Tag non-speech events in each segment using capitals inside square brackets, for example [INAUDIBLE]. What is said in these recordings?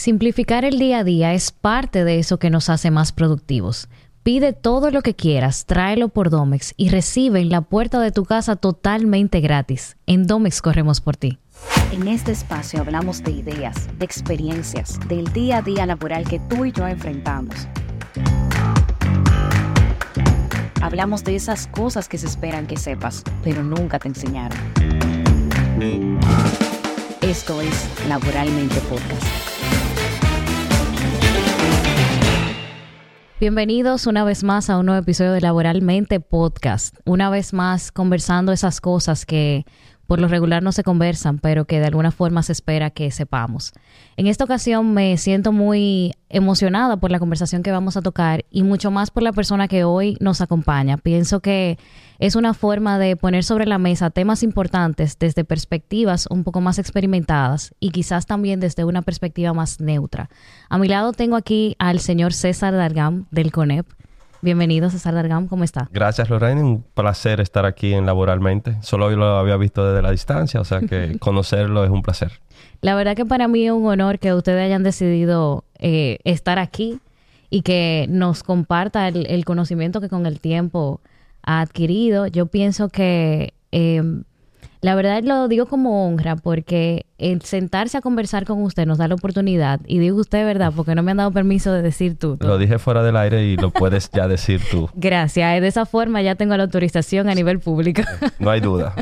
Simplificar el día a día es parte de eso que nos hace más productivos. Pide todo lo que quieras, tráelo por Domex y recibe en la puerta de tu casa totalmente gratis. En Domex corremos por ti. En este espacio hablamos de ideas, de experiencias, del día a día laboral que tú y yo enfrentamos. Hablamos de esas cosas que se esperan que sepas, pero nunca te enseñaron. Esto es Laboralmente Podcast. Bienvenidos una vez más a un nuevo episodio de Laboralmente Podcast. Una vez más conversando esas cosas que por lo regular no se conversan, pero que de alguna forma se espera que sepamos. En esta ocasión me siento muy emocionada por la conversación que vamos a tocar y mucho más por la persona que hoy nos acompaña. Pienso que es una forma de poner sobre la mesa temas importantes desde perspectivas un poco más experimentadas y quizás también desde una perspectiva más neutra. A mi lado tengo aquí al señor César Dargam del CONEP. Bienvenido, César Dargam, ¿cómo está? Gracias, Lorraine. Un placer estar aquí en Laboralmente. Solo lo había visto desde la distancia, o sea que [LAUGHS] conocerlo es un placer. La verdad que para mí es un honor que ustedes hayan decidido eh, estar aquí y que nos comparta el, conocimiento que con el tiempo ha adquirido. Yo pienso que em, la verdad lo digo como honra porque el sentarse a conversar con usted nos da la oportunidad, y digo usted, ¿verdad? Porque no me han dado permiso de decir tú. Lo dije fuera del aire y lo [LAUGHS] puedes ya decir tú. Gracias, de esa forma ya tengo la autorización a nivel público. No hay duda.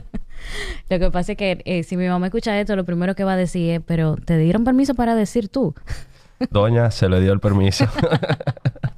[LAUGHS] lo que pasa es que eh, si mi mamá escucha esto, lo primero que va a decir es, pero ¿te dieron permiso para decir tú? Doña, se le dio el permiso. [LAUGHS]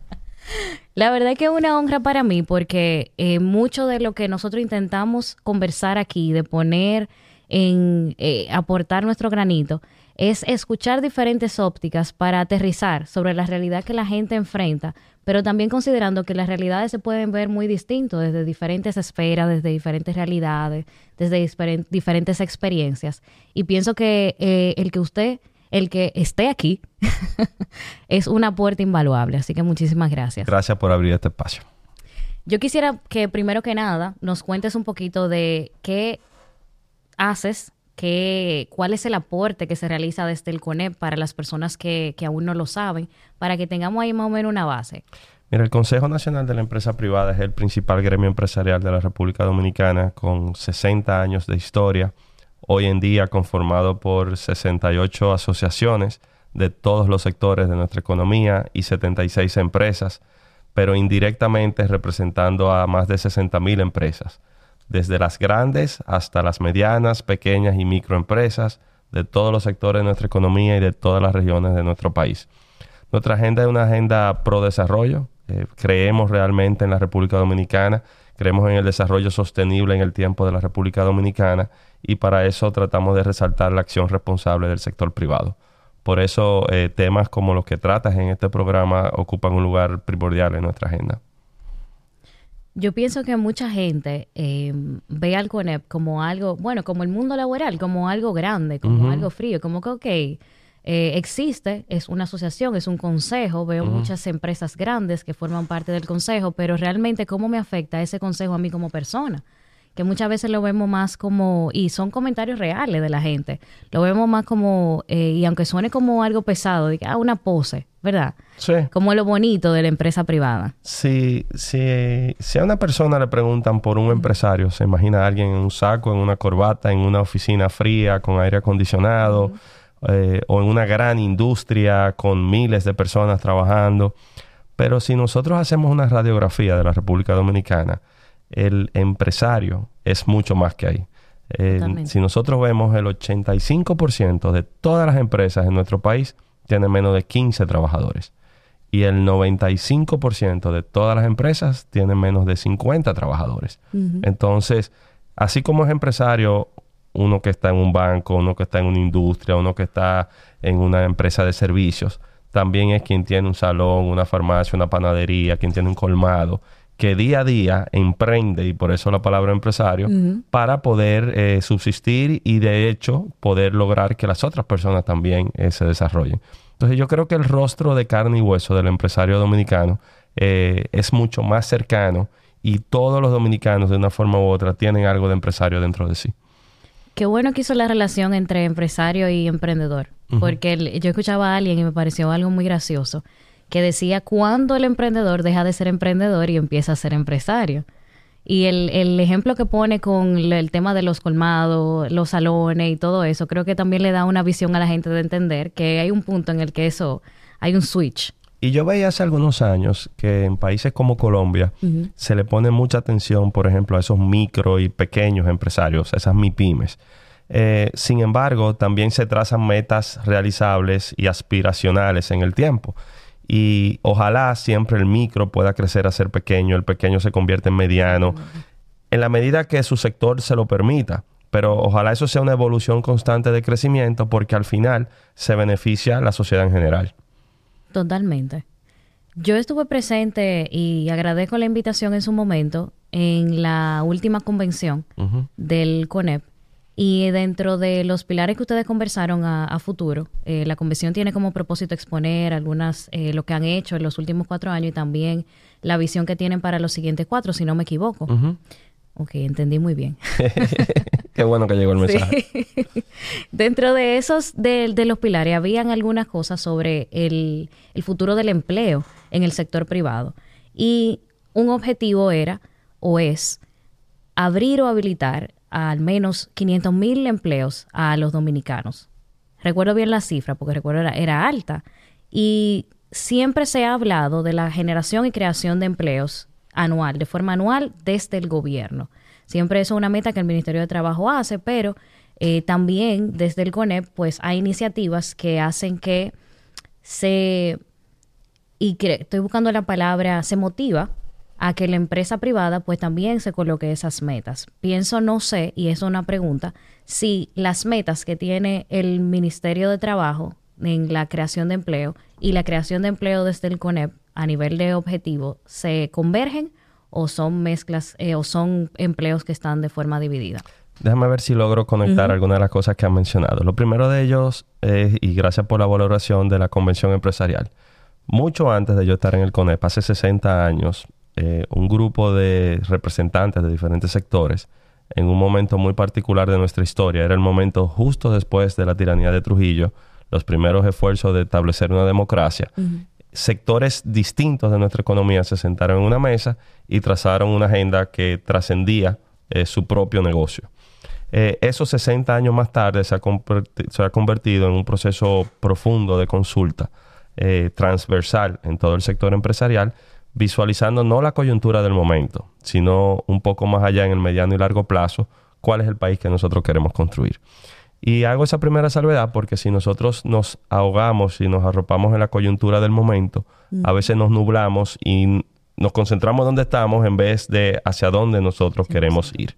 La verdad es que es una honra para mí porque eh, mucho de lo que nosotros intentamos conversar aquí, de poner en eh, aportar nuestro granito, es escuchar diferentes ópticas para aterrizar sobre la realidad que la gente enfrenta, pero también considerando que las realidades se pueden ver muy distintos desde diferentes esferas, desde diferentes realidades, desde diferentes experiencias. Y pienso que eh, el que usted el que esté aquí [LAUGHS] es una puerta invaluable. Así que muchísimas gracias. Gracias por abrir este espacio. Yo quisiera que primero que nada nos cuentes un poquito de qué haces, qué, cuál es el aporte que se realiza desde el CONEP para las personas que, que aún no lo saben, para que tengamos ahí más o menos una base. Mira, el Consejo Nacional de la Empresa Privada es el principal gremio empresarial de la República Dominicana con 60 años de historia hoy en día conformado por 68 asociaciones de todos los sectores de nuestra economía y 76 empresas, pero indirectamente representando a más de 60.000 empresas, desde las grandes hasta las medianas, pequeñas y microempresas de todos los sectores de nuestra economía y de todas las regiones de nuestro país. Nuestra agenda es una agenda pro desarrollo. Eh, creemos realmente en la República Dominicana, creemos en el desarrollo sostenible en el tiempo de la República Dominicana y para eso tratamos de resaltar la acción responsable del sector privado. Por eso eh, temas como los que tratas en este programa ocupan un lugar primordial en nuestra agenda. Yo pienso que mucha gente eh, ve al CONEP como algo, bueno, como el mundo laboral, como algo grande, como algo frío, como que, ok, eh, existe, es una asociación, es un consejo, veo muchas empresas grandes que forman parte del consejo, pero realmente cómo me afecta ese consejo a mí como persona que muchas veces lo vemos más como, y son comentarios reales de la gente, lo vemos más como, eh, y aunque suene como algo pesado, de ah, una pose, ¿verdad? Sí. Como lo bonito de la empresa privada. Si, si, si a una persona le preguntan por un empresario, se imagina a alguien en un saco, en una corbata, en una oficina fría, con aire acondicionado, eh, o en una gran industria con miles de personas trabajando. Pero si nosotros hacemos una radiografía de la República Dominicana, el empresario es mucho más que ahí. si nosotros vemos el 85% de todas las empresas en nuestro país tienen menos de 15 trabajadores y el 95% de todas las empresas tienen menos de 50 trabajadores. Entonces, así como es empresario, uno que está en un banco, uno que está en una industria, uno que está en una empresa de servicios, también es quien tiene un salón, una farmacia, una panadería, quien tiene un colmado que día a día emprende, y por eso la palabra empresario, para poder eh, subsistir y de hecho poder lograr que las otras personas también eh, se desarrollen. Entonces yo creo que el rostro de carne y hueso del empresario dominicano eh, es mucho más cercano y todos los dominicanos de una forma u otra tienen algo de empresario dentro de sí. Qué bueno que hizo la relación entre empresario y emprendedor, porque yo escuchaba a alguien y me pareció algo muy gracioso, que decía cuándo el emprendedor deja de ser emprendedor y empieza a ser empresario. Y el, el, ejemplo que pone con el tema de los colmados, los salones y todo eso, creo que también le da una visión a la gente de entender que hay un punto en el que eso, hay un switch. Y yo veía hace algunos años que en países como Colombia se le pone mucha atención, por ejemplo, a esos micro y pequeños empresarios, esas MIPIMES. Eh, sin embargo, también se trazan metas realizables y aspiracionales en el tiempo. Y ojalá siempre el micro pueda crecer a ser pequeño, el pequeño se convierte en mediano, en la medida que su sector se lo permita. Pero ojalá eso sea una evolución constante de crecimiento porque al final se beneficia a la sociedad en general. Totalmente. Yo estuve presente y agradezco la invitación en su momento en la última convención del CONEP. Y dentro de los pilares que ustedes conversaron a, futuro, eh, la convención tiene como propósito exponer algunas, eh, lo que han hecho en los últimos cuatro años y también la visión que tienen para los siguientes cuatro, si no me equivoco. Ok, entendí muy bien. [LAUGHS] Qué bueno que llegó el mensaje. [LAUGHS] Dentro de esos, de, los pilares, habían algunas cosas sobre el, futuro del empleo en el sector privado. Y un objetivo era, o es, abrir o habilitar al menos 500 mil empleos a los dominicanos. Recuerdo bien la cifra, porque recuerdo era, era alta. Y siempre se ha hablado de la generación y creación de empleos anual, de forma anual desde el gobierno. Siempre es una meta que el Ministerio de Trabajo hace, pero eh, también desde el CONEP pues hay iniciativas que hacen que se, y estoy buscando la palabra, se motiva a que la empresa privada pues también se coloque esas metas. Pienso, no sé, y es una pregunta, si las metas que tiene el Ministerio de Trabajo en la creación de empleo y la creación de empleo desde el CONEP a nivel de objetivo se convergen o son mezclas eh, o son empleos que están de forma dividida. Déjame ver si logro conectar algunas de las cosas que han mencionado. Lo primero de ellos es, y gracias por la valoración de la convención empresarial. Mucho antes de yo estar en el CONEP, hace 60 años, eh, un grupo de representantes de diferentes sectores, en un momento muy particular de nuestra historia, era el momento justo después de la tiranía de Trujillo, los primeros esfuerzos de establecer una democracia. Sectores distintos de nuestra economía se sentaron en una mesa y trazaron una agenda que trascendía eh, su propio negocio. Eh, eso 60 años más tarde se ha, convertido en un proceso profundo de consulta eh, transversal en todo el sector empresarial, visualizando no la coyuntura del momento, sino un poco más allá en el mediano y largo plazo, cuál es el país que nosotros queremos construir. Y hago esa primera salvedad porque si nosotros nos ahogamos y nos arropamos en la coyuntura del momento, a veces nos nublamos y nos concentramos donde estamos en vez de hacia dónde nosotros queremos ir.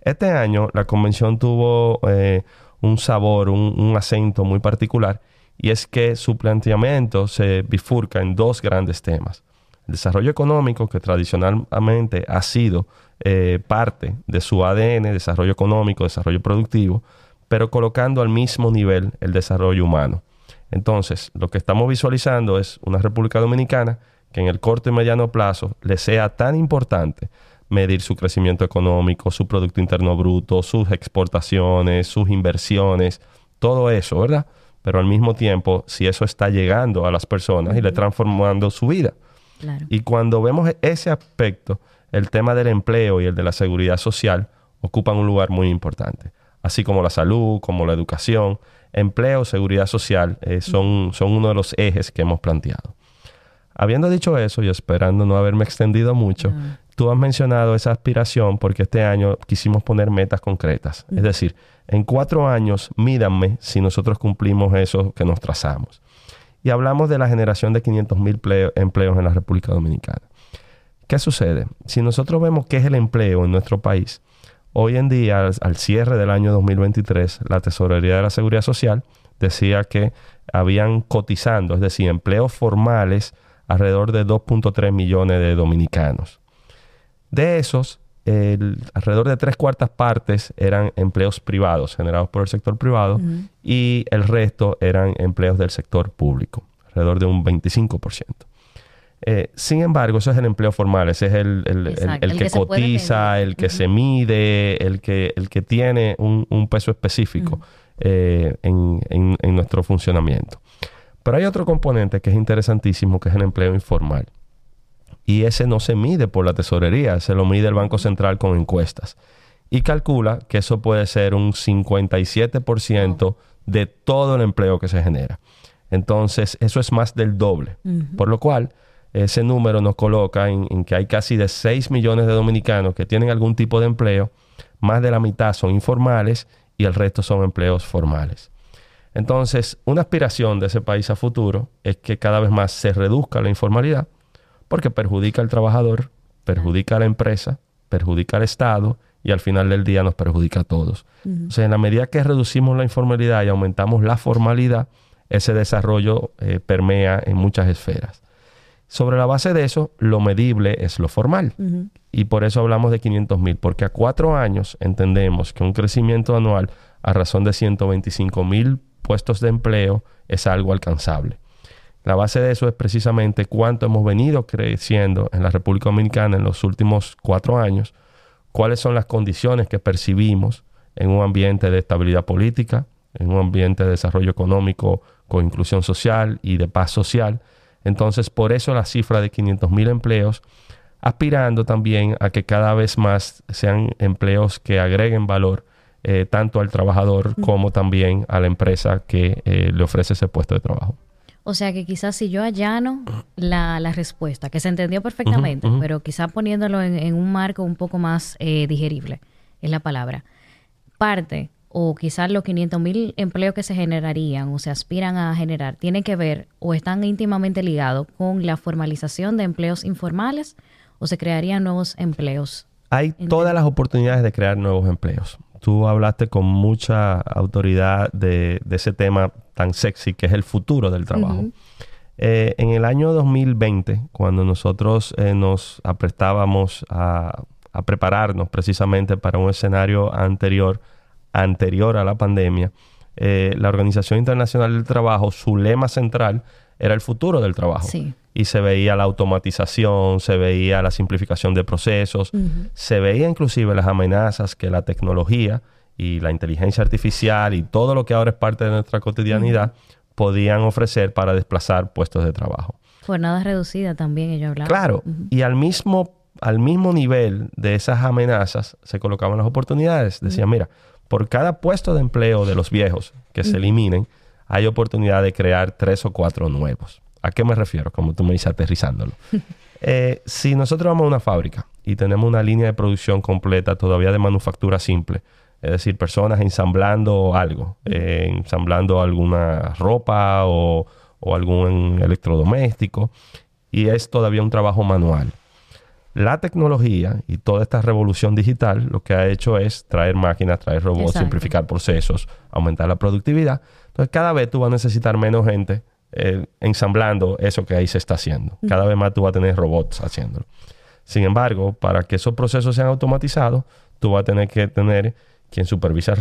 Este año la convención tuvo eh, un sabor, un, acento muy particular y es que su planteamiento se bifurca en dos grandes temas. El desarrollo económico, que tradicionalmente ha sido eh, parte de su ADN, desarrollo económico, desarrollo productivo, pero colocando al mismo nivel el desarrollo humano. Entonces, lo que estamos visualizando es una República Dominicana que en el corto y mediano plazo le sea tan importante medir su crecimiento económico, su Producto Interno Bruto, sus exportaciones, sus inversiones, todo eso, ¿verdad? Pero al mismo tiempo, si eso está llegando a las personas y le transformando su vida. Y cuando vemos ese aspecto, el tema del empleo y el de la seguridad social ocupan un lugar muy importante así como la salud, como la educación, empleo, seguridad social, eh, son, son uno de los ejes que hemos planteado. Habiendo dicho eso y esperando no haberme extendido mucho, tú has mencionado esa aspiración porque este año quisimos poner metas concretas. Es decir, en cuatro años, mídanme si nosotros cumplimos eso que nos trazamos. Y hablamos de la generación de 500 mil empleos en la República Dominicana. ¿Qué sucede? Si nosotros vemos qué es el empleo en nuestro país, Hoy en día, al, cierre del año 2023, la Tesorería de la Seguridad Social decía que habían cotizando, es decir, empleos formales, alrededor de 2.3 millones de dominicanos. De esos, alrededor de tres cuartas partes eran empleos privados, generados por el sector privado, y el resto eran empleos del sector público, alrededor de un 25%. Eh, sin embargo, eso es el empleo formal, ese es el, que, cotiza, el que se mide, el que, el que tiene un, peso específico eh, en, nuestro funcionamiento. Pero hay otro componente que es interesantísimo, que es el empleo informal. Y ese no se mide por la tesorería, se lo mide el Banco Central con encuestas. Y calcula que eso puede ser un 57% de todo el empleo que se genera. Entonces, eso es más del doble. Por lo cual, ese número nos coloca en, que hay casi de 6 millones de dominicanos que tienen algún tipo de empleo, más de la mitad son informales y el resto son empleos formales. Entonces, una aspiración de ese país a futuro es que cada vez más se reduzca la informalidad, porque perjudica al trabajador, perjudica a la empresa, perjudica al Estado y al final del día nos perjudica a todos. O sea, en la medida que reducimos la informalidad y aumentamos la formalidad, ese desarrollo eh, permea en muchas esferas. Sobre la base de eso, lo medible es lo formal. Y por eso hablamos de 500 mil, porque a cuatro años entendemos que un crecimiento anual a razón de 125 mil puestos de empleo es algo alcanzable. La base de eso es precisamente cuánto hemos venido creciendo en la República Dominicana en los últimos cuatro años, cuáles son las condiciones que percibimos en un ambiente de estabilidad política, en un ambiente de desarrollo económico con inclusión social y de paz social, entonces, por eso la cifra de 500 mil empleos, aspirando también a que cada vez más sean empleos que agreguen valor eh, tanto al trabajador como también a la empresa que eh, le ofrece ese puesto de trabajo. O sea que quizás si yo allano la, respuesta, que se entendió perfectamente, pero quizás poniéndolo en, un marco un poco más eh, digerible, es la palabra, parte o quizás los 500 mil empleos que se generarían o se aspiran a generar tienen que ver o están íntimamente ligados con la formalización de empleos informales o se crearían nuevos empleos? Hay todas las oportunidades de crear nuevos empleos. Tú hablaste con mucha autoridad de, ese tema tan sexy que es el futuro del trabajo. Eh, en el año 2020, cuando nosotros eh, nos aprestábamos a, a prepararnos precisamente para un escenario anterior, anterior a la pandemia, eh, la Organización Internacional del Trabajo, su lema central era el futuro del trabajo. Y se veía la automatización, se veía la simplificación de procesos, se veía inclusive las amenazas que la tecnología y la inteligencia artificial y todo lo que ahora es parte de nuestra cotidianidad podían ofrecer para desplazar puestos de trabajo. Jornada reducida también, ellos hablaban. Claro, y al mismo, al mismo nivel de esas amenazas se colocaban las oportunidades. Decían, mira, por cada puesto de empleo de los viejos que se eliminen, hay oportunidad de crear tres o cuatro nuevos. ¿A qué me refiero? Como tú me dices, aterrizándolo. [LAUGHS] Eh, si nosotros vamos a una fábrica y tenemos una línea de producción completa todavía de manufactura simple, es decir, personas ensamblando algo, eh, ensamblando alguna ropa o, o algún electrodoméstico, y es todavía un trabajo manual. La tecnología y toda esta revolución digital lo que ha hecho es traer máquinas, traer robots, simplificar procesos, aumentar la productividad. Entonces cada vez tú vas a necesitar menos gente eh, ensamblando eso que ahí se está haciendo. Cada vez más tú vas a tener robots haciéndolo. Sin embargo, para que esos procesos sean automatizados, tú vas a tener que tener quien supervise al,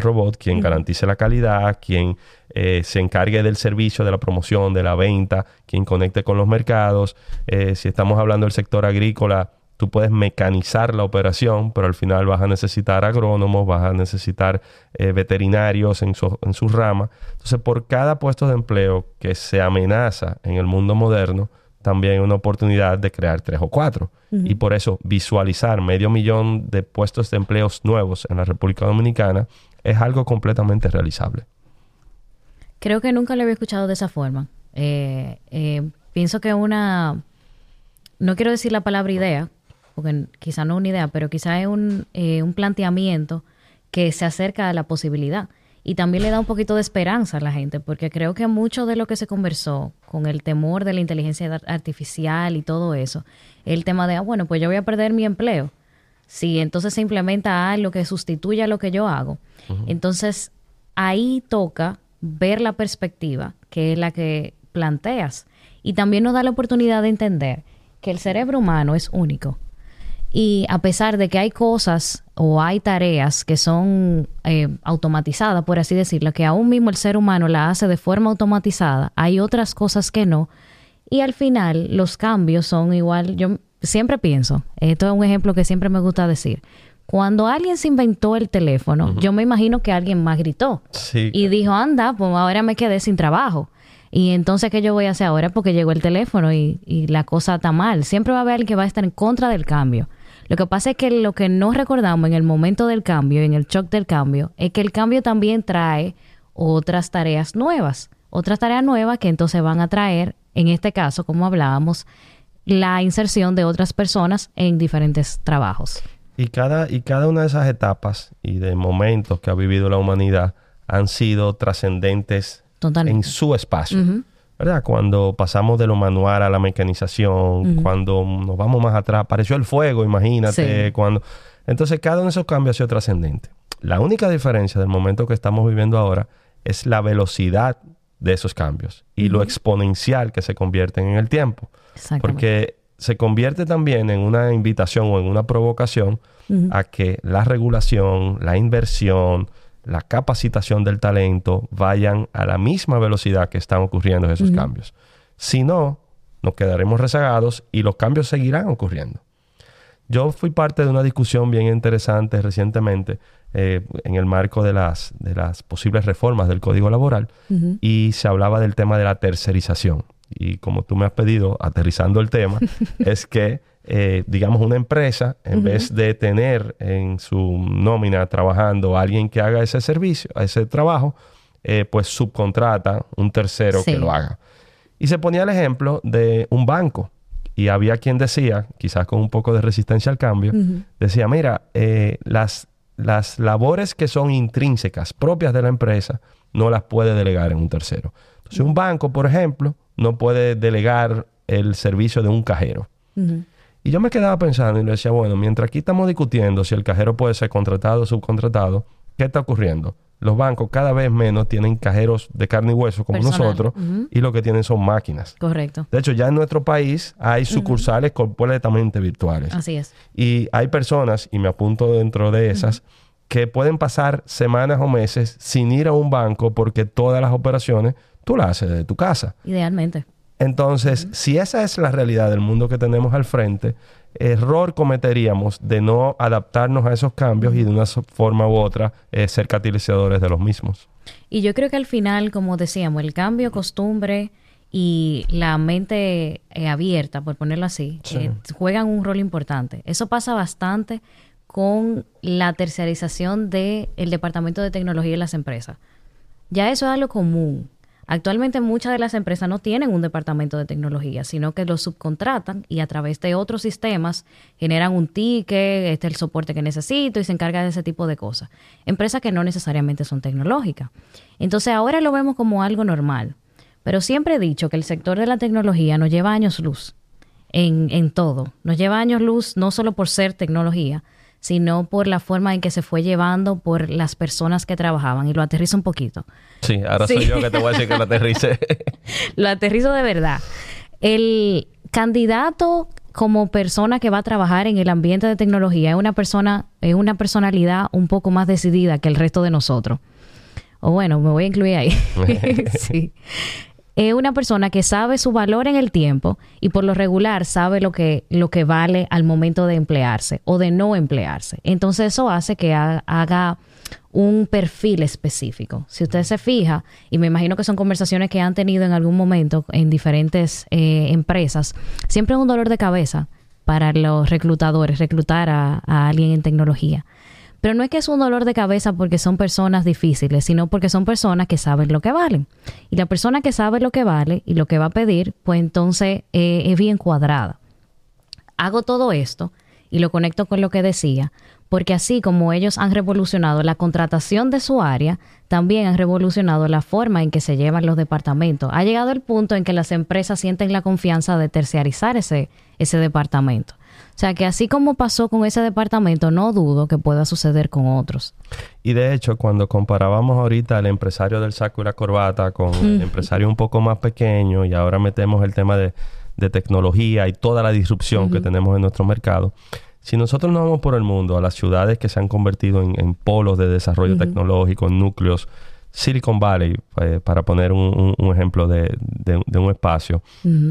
robot, quien garantice la calidad, quien eh, se encargue del servicio, de la promoción, de la venta, quien conecte con los mercados. Eh, si estamos hablando del sector agrícola, tú puedes mecanizar la operación, pero al final vas a necesitar agrónomos, vas a necesitar eh, veterinarios en su, en su rama. Entonces, por cada puesto de empleo que se amenaza en el mundo moderno, también hay una oportunidad de crear tres o cuatro. Y por eso visualizar medio millón de puestos de empleos nuevos en la República Dominicana es algo completamente realizable. Creo que nunca lo había escuchado de esa forma. Eh, eh, pienso que una, no quiero decir la palabra idea, porque quizá no una idea, pero quizá es un, eh, un planteamiento que se acerca a la posibilidad y también le da un poquito de esperanza a la gente, porque creo que mucho de lo que se conversó con el temor de la inteligencia artificial y todo eso, el tema de, ah, bueno, pues yo voy a perder mi empleo. Si entonces se implementa algo que sustituya lo que yo hago. Entonces, ahí toca ver la perspectiva, que es la que planteas. Y también nos da la oportunidad de entender que el cerebro humano es único y a pesar de que hay cosas o hay tareas que son eh, automatizadas, por así decirlo, que aún mismo el ser humano la hace de forma automatizada, hay otras cosas que no. Y al final los cambios son igual, yo siempre pienso, esto es un ejemplo que siempre me gusta decir, cuando alguien se inventó el teléfono, yo me imagino que alguien más gritó Sí. y dijo, anda, pues ahora me quedé sin trabajo. Y entonces, ¿qué yo voy a hacer ahora? Porque llegó el teléfono y, y la cosa está mal. Siempre va a haber alguien que va a estar en contra del cambio. Lo que pasa es que lo que no recordamos en el momento del cambio, en el shock del cambio, es que el cambio también trae otras tareas nuevas. Otras tareas nuevas que entonces van a traer, en este caso, como hablábamos, la inserción de otras personas en diferentes trabajos. Y cada, y cada una de esas etapas y de momentos que ha vivido la humanidad han sido trascendentes en su espacio. ¿Verdad? Cuando pasamos de lo manual a la mecanización, cuando nos vamos más atrás, apareció el fuego, imagínate, Sí. cuando... Entonces, cada uno de esos cambios ha sido trascendente. La única diferencia del momento que estamos viviendo ahora es la velocidad de esos cambios y lo exponencial que se convierten en el tiempo. Porque se convierte también en una invitación o en una provocación a que la regulación, la inversión, la capacitación del talento vayan a la misma velocidad que están ocurriendo esos cambios. Si no, nos quedaremos rezagados y los cambios seguirán ocurriendo. Yo fui parte de una discusión bien interesante recientemente eh, en el marco de las, de las posibles reformas del Código Laboral y se hablaba del tema de la tercerización. Y como tú me has pedido, aterrizando el tema, [LAUGHS] es que, eh, digamos, una empresa, en vez de tener en su nómina trabajando a alguien que haga ese servicio, ese trabajo, eh, pues subcontrata un tercero Sí. que lo haga. Y se ponía el ejemplo de un banco. Y había quien decía, quizás con un poco de resistencia al cambio, decía, mira, eh, las, las labores que son intrínsecas, propias de la empresa, no las puede delegar en un tercero. Entonces, un banco, por ejemplo, no puede delegar el servicio de un cajero. Y yo me quedaba pensando y le decía, bueno, mientras aquí estamos discutiendo si el cajero puede ser contratado o subcontratado, ¿qué está ocurriendo? Los bancos cada vez menos tienen cajeros de carne y hueso como Personal. nosotros y lo que tienen son máquinas. Correcto. De hecho, ya en nuestro país hay sucursales completamente virtuales. Así es. Y hay personas, y me apunto dentro de esas, que pueden pasar semanas o meses sin ir a un banco porque todas las operaciones tú las haces desde tu casa. Idealmente. Entonces, si esa es la realidad del mundo que tenemos al frente, error cometeríamos de no adaptarnos a esos cambios y de una forma u otra eh, ser catalizadores de los mismos. Y yo creo que al final, como decíamos, el cambio, costumbre y la mente eh, abierta, por ponerlo así, Sí. eh, juegan un rol importante. Eso pasa bastante con la terciarización del departamento de tecnología en las empresas. Ya eso es algo común. Actualmente muchas de las empresas no tienen un departamento de tecnología, sino que lo subcontratan y a través de otros sistemas generan un ticket, este es el soporte que necesito y se encarga de ese tipo de cosas. Empresas que no necesariamente son tecnológicas. Entonces ahora lo vemos como algo normal. Pero siempre he dicho que el sector de la tecnología nos lleva años luz en, en todo. Nos lleva años luz no solo por ser tecnología, sino por la forma en que se fue llevando por las personas que trabajaban. Y lo aterrizo un poquito. Sí, ahora Sí. soy yo que te voy a decir que lo aterrice. [LAUGHS] Lo aterrizo de verdad. El candidato como persona que va a trabajar en el ambiente de tecnología es una persona, es una personalidad un poco más decidida que el resto de nosotros. O bueno, me voy a incluir ahí. [LAUGHS] [LAUGHS] sí. Es una persona que sabe su valor en el tiempo y por lo regular sabe lo que, lo que vale al momento de emplearse o de no emplearse. Entonces eso hace que ha- haga un perfil específico. Si usted se fija, y me imagino que son conversaciones que han tenido en algún momento en diferentes eh, empresas, siempre es un dolor de cabeza para los reclutadores reclutar a alguien en tecnología. Pero no es que es un dolor de cabeza porque son personas difíciles, sino porque son personas que saben lo que valen. Y la persona que sabe lo que vale y lo que va a pedir, pues entonces eh, es bien cuadrada hago todo esto y lo conecto con lo que decía, porque así como ellos han revolucionado la contratación de su área, también han revolucionado la forma en que se llevan los departamentos. Ha llegado el punto en que las empresas sienten la confianza de terciarizar ese, ese departamento. O sea que así como pasó con ese departamento, no dudo que pueda suceder con otros. Y de hecho, cuando comparábamos ahorita al empresario del saco y la corbata con el empresario un poco más pequeño y ahora metemos el tema de, de tecnología y toda la disrupción que tenemos en nuestro mercado, si nosotros nos vamos por el mundo, a las ciudades que se han convertido en, en polos de desarrollo tecnológico, en núcleos, Silicon Valley, eh, para poner un, ejemplo de, un espacio,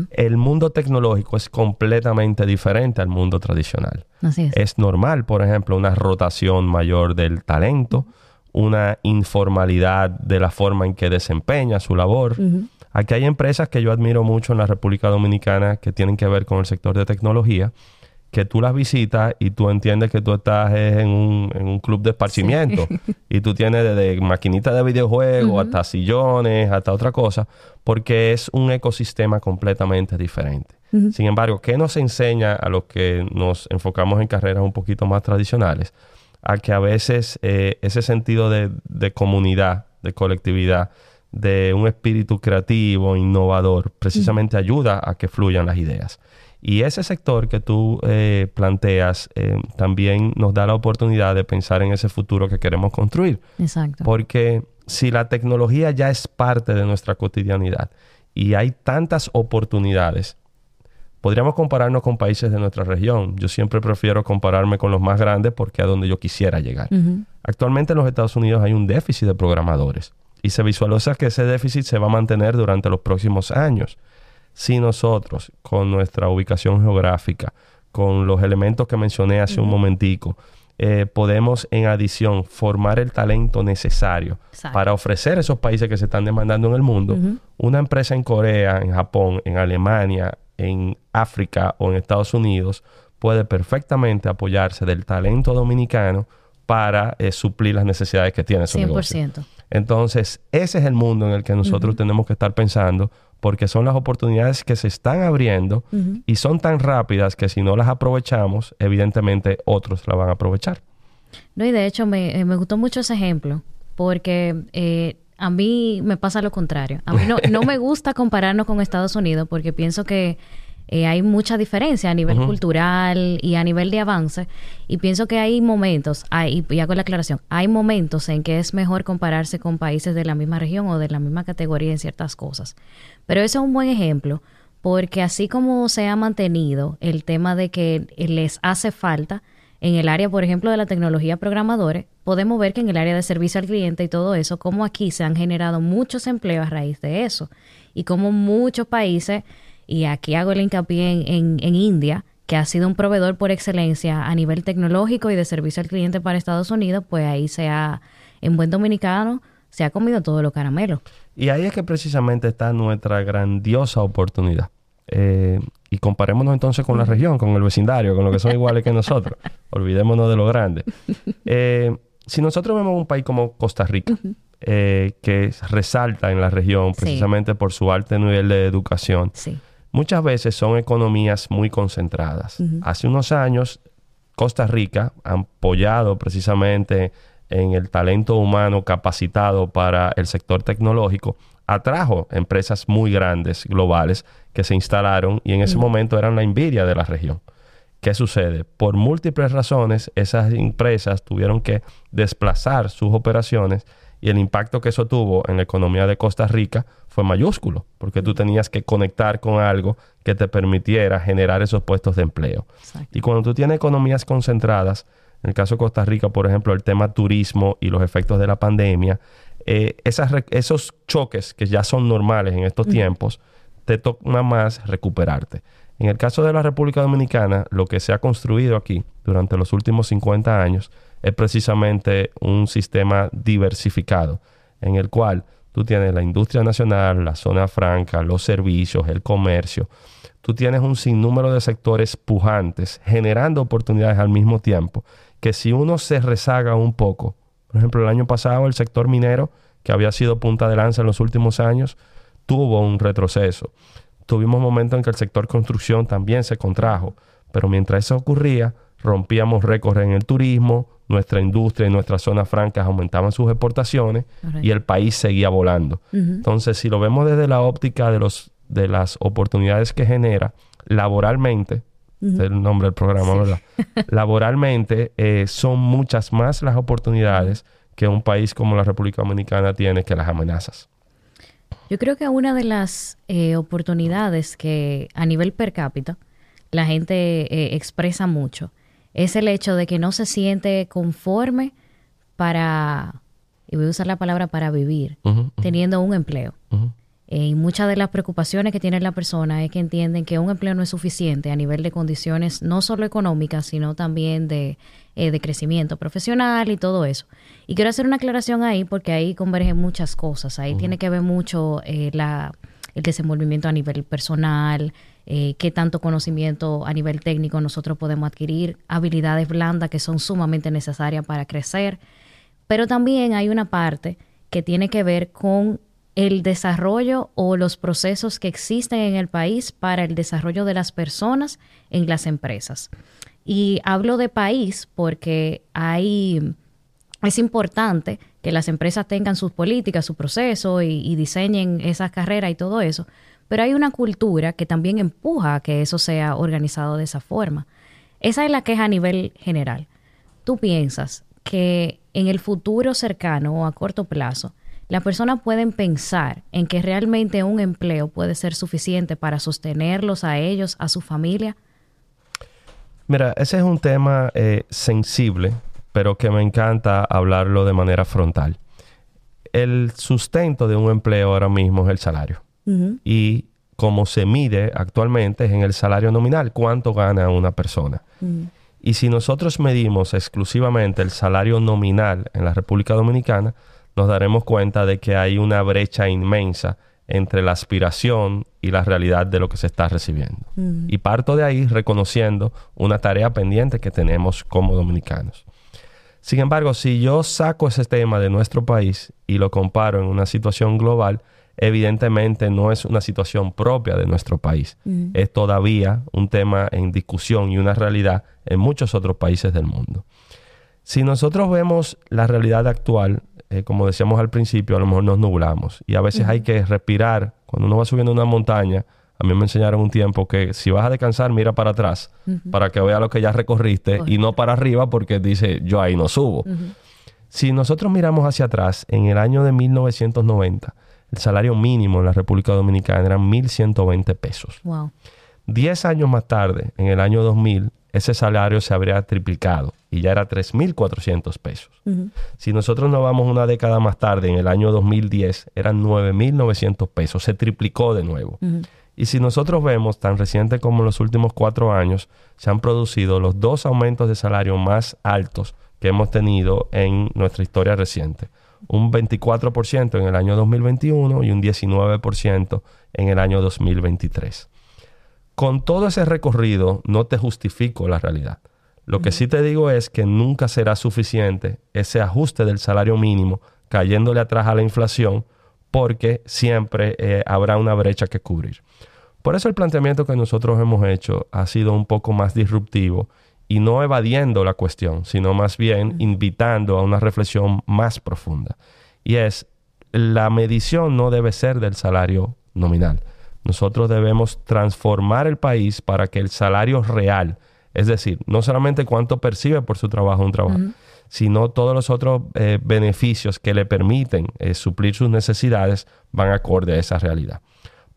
el mundo tecnológico es completamente diferente al mundo tradicional. es. normal, por ejemplo, una rotación mayor del talento, una informalidad de la forma en que desempeña su labor. Aquí hay empresas que yo admiro mucho en la República Dominicana que tienen que ver con el sector de tecnología que tú las visitas y tú entiendes que tú estás en un, en un club de esparcimiento [LAUGHS] y tú tienes desde maquinitas de videojuegos hasta sillones, hasta otra cosa, porque es un ecosistema completamente diferente. Sin embargo, ¿qué nos enseña a los que nos enfocamos en carreras un poquito más tradicionales? A que a veces eh, ese sentido de, de comunidad, de colectividad, de un espíritu creativo, innovador, precisamente ayuda a que fluyan las ideas. Y ese sector que tú eh, planteas eh, también nos da la oportunidad de pensar en ese futuro que queremos construir. Exacto. Porque si la tecnología ya es parte de nuestra cotidianidad y hay tantas oportunidades, podríamos compararnos con países de nuestra región. Yo siempre prefiero compararme con los más grandes porque es donde yo quisiera llegar. Actualmente en los Estados Unidos hay un déficit de programadores y se visualiza que ese déficit se va a mantener durante los próximos años si nosotros, con nuestra ubicación geográfica, con los elementos que mencioné hace un momentico, eh, podemos en adición formar el talento necesario para ofrecer a esos países que se están demandando en el mundo, una empresa en Corea, en Japón, en Alemania, en África o en Estados Unidos puede perfectamente apoyarse del talento dominicano para eh, suplir las necesidades que tiene su 100%. negocio. Entonces, ese es el mundo en el que nosotros tenemos que estar pensando porque son las oportunidades que se están abriendo y son tan rápidas que si no las aprovechamos, evidentemente otros la van a aprovechar. No, y de hecho me, eh, gustó mucho ese ejemplo, porque eh, a mí me pasa lo contrario. A mí no, no me [LAUGHS] gusta compararnos con Estados Unidos porque pienso que eh, hay mucha diferencia a nivel cultural y a nivel de avance. Y pienso que hay momentos, hay, y hago la aclaración, hay momentos en que es mejor compararse con países de la misma región o de la misma categoría en ciertas cosas. Pero eso es un buen ejemplo porque así como se ha mantenido el tema de que les hace falta en el área, por ejemplo, de la tecnología programadores, podemos ver que en el área de servicio al cliente y todo eso, como aquí se han generado muchos empleos a raíz de eso y como muchos países y aquí hago el hincapié en, en, India, que ha sido un proveedor por excelencia a nivel tecnológico y de servicio al cliente para Estados Unidos, pues ahí se ha, en buen dominicano, se ha comido todos los caramelos. Y ahí es que precisamente está nuestra grandiosa oportunidad. Eh, y comparémonos entonces con la región, con el vecindario, con lo que son iguales que nosotros. [LAUGHS] Olvidémonos de lo grande. Eh, si nosotros vemos un país como Costa Rica, eh, que resalta en la región precisamente por su alto nivel de educación, sí muchas veces son economías muy concentradas. Hace unos años, Costa Rica, apoyado precisamente en el talento humano capacitado para el sector tecnológico, atrajo empresas muy grandes, globales, que se instalaron y en ese momento eran la envidia de la región. ¿Qué sucede? Por múltiples razones, esas empresas tuvieron que desplazar sus operaciones y el impacto que eso tuvo en la economía de Costa Rica fue mayúsculo, porque tú tenías que conectar con algo que te permitiera generar esos puestos de empleo. Y cuando tú tienes economías concentradas, en el caso de Costa Rica, por ejemplo, el tema turismo y los efectos de la pandemia, eh, esas, esos choques que ya son normales en estos tiempos, te toca más recuperarte. En el caso de la República Dominicana, lo que se ha construido aquí durante los últimos 50 años es precisamente un sistema diversificado en el cual tú tienes la industria nacional, la zona franca, los servicios, el comercio. Tú tienes un sinnúmero de sectores pujantes generando oportunidades al mismo tiempo que si uno se rezaga un poco, por ejemplo, el año pasado el sector minero, que había sido punta de lanza en los últimos años, tuvo un retroceso. Tuvimos momentos en que el sector construcción también se contrajo, pero mientras eso ocurría, rompíamos récords en el turismo, nuestra industria y nuestras zonas francas aumentaban sus exportaciones y el país seguía volando. Entonces, si lo vemos desde la óptica de, los, de las oportunidades que genera laboralmente, es el nombre del programa, ¿verdad? [LAUGHS] laboralmente eh, son muchas más las oportunidades que un país como la República Dominicana tiene que las amenazas. Yo creo que una de las eh, oportunidades que a nivel per cápita la gente eh, expresa mucho es el hecho de que no se siente conforme para y voy a usar la palabra para vivir, teniendo un empleo. Eh, y muchas de las preocupaciones que tiene la persona es que entienden que un empleo no es suficiente a nivel de condiciones no solo económicas, sino también de, eh, de crecimiento profesional y todo eso. Y quiero hacer una aclaración ahí porque ahí convergen muchas cosas. Ahí tiene que ver mucho eh, la, el desenvolvimiento a nivel personal, eh, qué tanto conocimiento a nivel técnico nosotros podemos adquirir, habilidades blandas que son sumamente necesarias para crecer. Pero también hay una parte que tiene que ver con el desarrollo o los procesos que existen en el país para el desarrollo de las personas en las empresas. Y hablo de país porque hay, es importante que las empresas tengan sus políticas, su proceso y, y diseñen esas carreras y todo eso. Pero hay una cultura que también empuja a que eso sea organizado de esa forma. Esa es la queja a nivel general. ¿Tú piensas que en el futuro cercano o a corto plazo, las personas pueden pensar en que realmente un empleo puede ser suficiente para sostenerlos a ellos, a su familia? Mira, ese es un tema eh, sensible, pero que me encanta hablarlo de manera frontal. El sustento de un empleo ahora mismo es el salario. Y como se mide actualmente es en el salario nominal, cuánto gana una persona. Y si nosotros medimos exclusivamente el salario nominal en la República Dominicana, nos daremos cuenta de que hay una brecha inmensa entre la aspiración y la realidad de lo que se está recibiendo. Y parto de ahí reconociendo una tarea pendiente que tenemos como dominicanos. Sin embargo, si yo saco ese tema de nuestro país y lo comparo en una situación global, evidentemente no es una situación propia de nuestro país. Es todavía un tema en discusión y una realidad en muchos otros países del mundo. Si nosotros vemos la realidad actual, eh, como decíamos al principio, a lo mejor nos nublamos y a veces hay que respirar. Cuando uno va subiendo una montaña, a mí me enseñaron un tiempo que si vas a descansar, mira para atrás para que vea lo que ya recorriste y no para arriba porque dice yo ahí no subo. Si nosotros miramos hacia atrás, en el año de 1990, el salario mínimo en la República Dominicana eran 1.120 pesos. Wow. Diez años más tarde, en el año 2000, ese salario se habría triplicado y ya era 3.400 pesos. Si nosotros nos vamos una década más tarde, en el año 2010, eran 9.900 pesos, se triplicó de nuevo. Y si nosotros vemos, tan reciente como en los últimos cuatro años, se han producido los dos aumentos de salario más altos que hemos tenido en nuestra historia reciente. Un 24% en el año 2021 y un 19% en el año 2023. Con todo ese recorrido, no te justifico la realidad. Lo que sí te digo es que nunca será suficiente ese ajuste del salario mínimo cayéndole atrás a la inflación porque siempre eh, habrá una brecha que cubrir. Por eso el planteamiento que nosotros hemos hecho ha sido un poco más disruptivo y no evadiendo la cuestión, sino más bien invitando a una reflexión más profunda. Y es, la medición no debe ser del salario nominal. Nosotros debemos transformar el país para que el salario real, es decir, no solamente cuánto percibe por su trabajo un trabajo, sino todos los otros eh, beneficios que le permiten eh, suplir sus necesidades van acorde a esa realidad.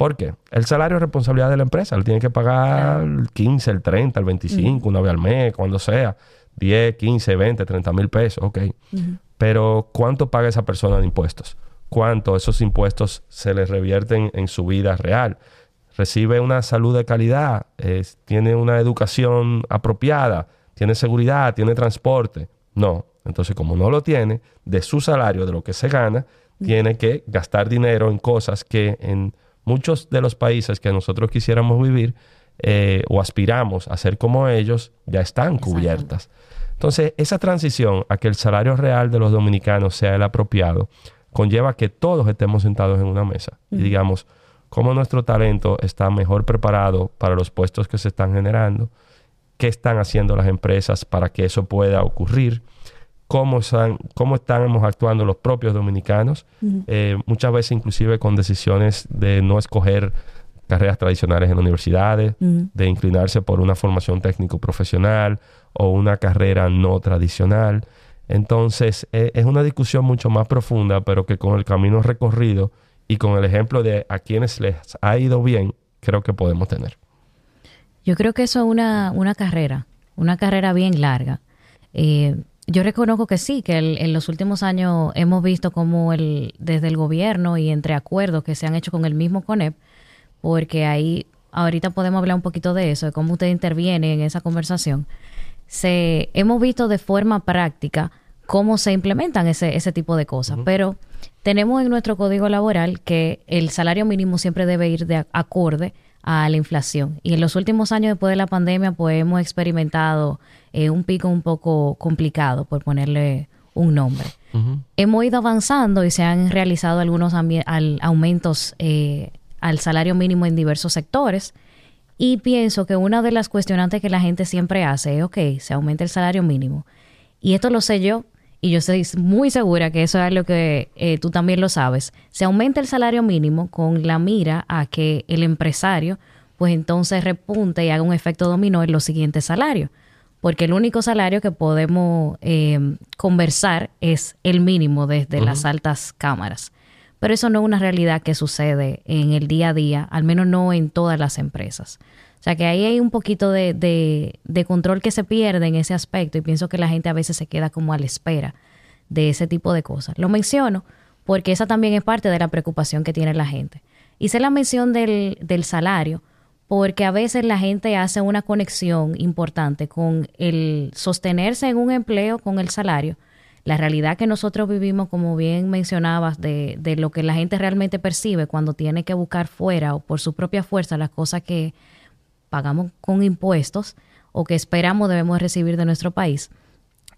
¿Por qué? El salario es responsabilidad de la empresa. Lo tiene que pagar el 15, el 30, el 25, una vez al mes, cuando sea. 10, 15, 20, 30 mil pesos, ok. Pero ¿cuánto paga esa persona de impuestos? ¿Cuánto esos impuestos se les revierten en su vida real? ¿Recibe una salud de calidad? Es- ¿Tiene una educación apropiada? ¿Tiene seguridad? ¿Tiene transporte? No. Entonces, como no lo tiene, de su salario, de lo que se gana, tiene que gastar dinero en cosas que en muchos de los países que nosotros quisiéramos vivir eh, o aspiramos a ser como ellos, ya están cubiertas. Entonces, esa transición a que el salario real de los dominicanos sea el apropiado, conlleva que todos estemos sentados en una mesa y digamos cómo nuestro talento está mejor preparado para los puestos que se están generando, qué están haciendo las empresas para que eso pueda ocurrir, cómo, están, cómo estamos actuando los propios dominicanos, eh, muchas veces inclusive con decisiones de no escoger carreras tradicionales en universidades, Ujú. de inclinarse por una formación técnico profesional o una carrera no tradicional. Entonces, eh, es una discusión mucho más profunda, pero que con el camino recorrido y con el ejemplo de a quienes les ha ido bien, creo que podemos tener. Yo creo que eso es una, una carrera, una carrera bien larga. Eh, yo reconozco que sí, que en los últimos años hemos visto como el, desde el gobierno y entre acuerdos que se han hecho con el mismo CONEP, porque ahí ahorita podemos hablar un poquito de eso, de cómo usted interviene en esa conversación. Se, hemos visto de forma práctica cómo se implementan ese, ese tipo de cosas, pero tenemos en nuestro código laboral que el salario mínimo siempre debe ir de acorde a la inflación. Y en los últimos años después de la pandemia, pues hemos experimentado eh, un pico un poco complicado, por ponerle un nombre. Hemos ido avanzando y se han realizado algunos aumentos eh, al salario mínimo en diversos sectores. Y pienso que una de las cuestionantes que la gente siempre hace es, ok, se aumenta el salario mínimo. Y esto lo sé yo, y yo estoy muy segura que eso es algo que eh, tú también lo sabes. Se aumenta el salario mínimo con la mira a que el empresario, pues entonces repunte y haga un efecto dominó en los siguientes salarios. Porque el único salario que podemos eh, conversar es el mínimo desde las altas cámaras. Pero eso no es una realidad que sucede en el día a día, al menos no en todas las empresas. O sea que ahí hay un poquito de, de, control que se pierde en ese aspecto y pienso que la gente a veces se queda como a la espera de ese tipo de cosas. Lo menciono porque esa también es parte de la preocupación que tiene la gente. Hice la mención del, del salario porque a veces la gente hace una conexión importante con el sostenerse en un empleo con el salario la realidad que nosotros vivimos, como bien mencionabas, de, de, lo que la gente realmente percibe cuando tiene que buscar fuera o por su propia fuerza las cosas que pagamos con impuestos o que esperamos debemos recibir de nuestro país.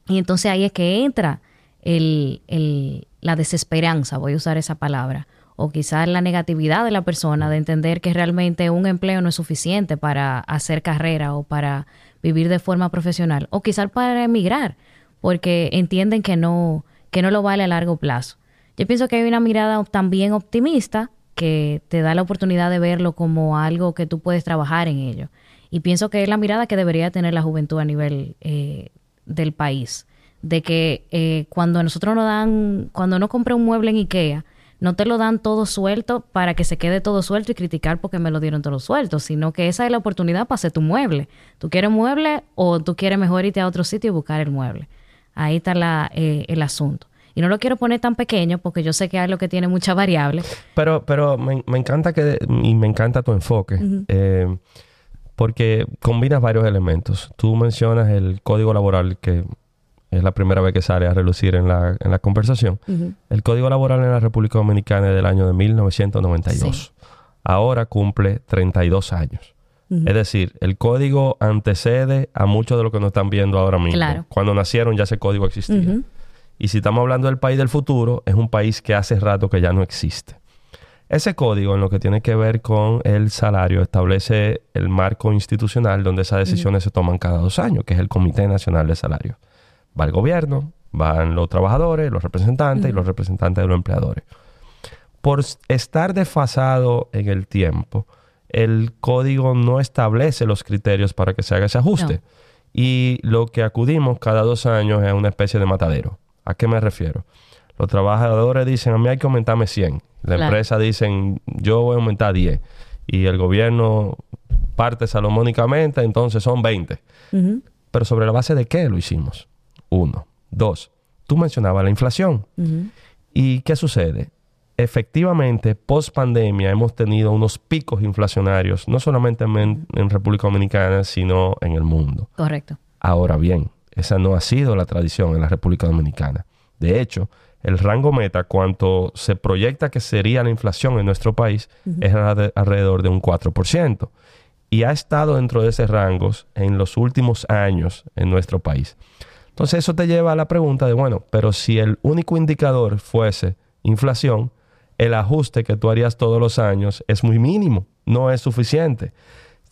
Y entonces ahí es que entra el, el, la desesperanza, voy a usar esa palabra, o quizás la negatividad de la persona de entender que realmente un empleo no es suficiente para hacer carrera o para vivir de forma profesional, o quizás para emigrar porque entienden que no, que no lo vale a largo plazo. Yo pienso que hay una mirada también optimista que te da la oportunidad de verlo como algo que tú puedes trabajar en ello. Y pienso que es la mirada que debería tener la juventud a nivel eh, del país. De que eh, cuando nosotros nos dan, cuando no compra un mueble en Ikea, no te lo dan todo suelto para que se quede todo suelto y criticar porque me lo dieron todo suelto, sino que esa es la oportunidad para hacer tu mueble. ¿Tú quieres mueble o tú quieres mejor irte a otro sitio y buscar el mueble? Ahí está la, eh, el asunto. Y no lo quiero poner tan pequeño porque yo sé que es algo que tiene muchas variables. Pero, pero me, encanta que, y me encanta tu enfoque, eh, porque combinas varios elementos. Tú mencionas el código laboral, que es la primera vez que sale a relucir en la, en la conversación. El código laboral en la República Dominicana es del año de 1992. Ahora cumple 32 años. Es decir, el código antecede a mucho de lo que nos están viendo ahora mismo. Cuando nacieron ya ese código existía. Y si estamos hablando del país del futuro, es un país que hace rato que ya no existe. Ese código, en lo que tiene que ver con el salario, establece el marco institucional donde esas decisiones se toman cada dos años, que es el Comité Nacional de Salario. Va el gobierno, van los trabajadores, los representantes y los representantes de los empleadores. Por estar desfasado en el tiempo, el código no establece los criterios para que se haga ese ajuste. Y lo que acudimos cada dos años es una especie de matadero. ¿A qué me refiero? Los trabajadores dicen, a mí hay que aumentarme 100. La empresa dicen, yo voy a aumentar 10. Y el gobierno parte salomónicamente, entonces son 20. Pero sobre la base de qué lo hicimos? Uno. Dos. Tú mencionabas la inflación. ¿Y qué sucede? efectivamente, post pandemia hemos tenido unos picos inflacionarios, no solamente en, República Dominicana, sino en el mundo. Correcto. Ahora bien, esa no ha sido la tradición en la República Dominicana. De hecho, el rango meta, cuanto se proyecta que sería la inflación en nuestro país, es alrededor de un 4%. Y ha estado dentro de ese rango en los últimos años en nuestro país. Entonces eso te lleva a la pregunta de, bueno, pero si el único indicador fuese inflación, el ajuste que tú harías todos los años es muy mínimo, no es suficiente.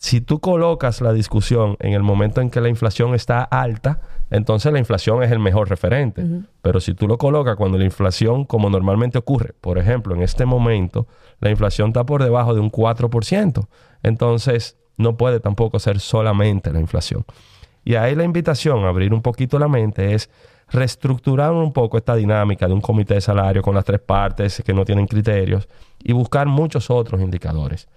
Si tú colocas la discusión en el momento en que la inflación está alta, entonces la inflación es el mejor referente. Pero si tú lo colocas cuando la inflación, como normalmente ocurre, por ejemplo, en este momento, la inflación está por debajo de un 4%, entonces no puede tampoco ser solamente la inflación. Y ahí la invitación a abrir un poquito la mente es reestructurar un poco esta dinámica de un comité de salario con las tres partes que no tienen criterios y buscar muchos otros indicadores.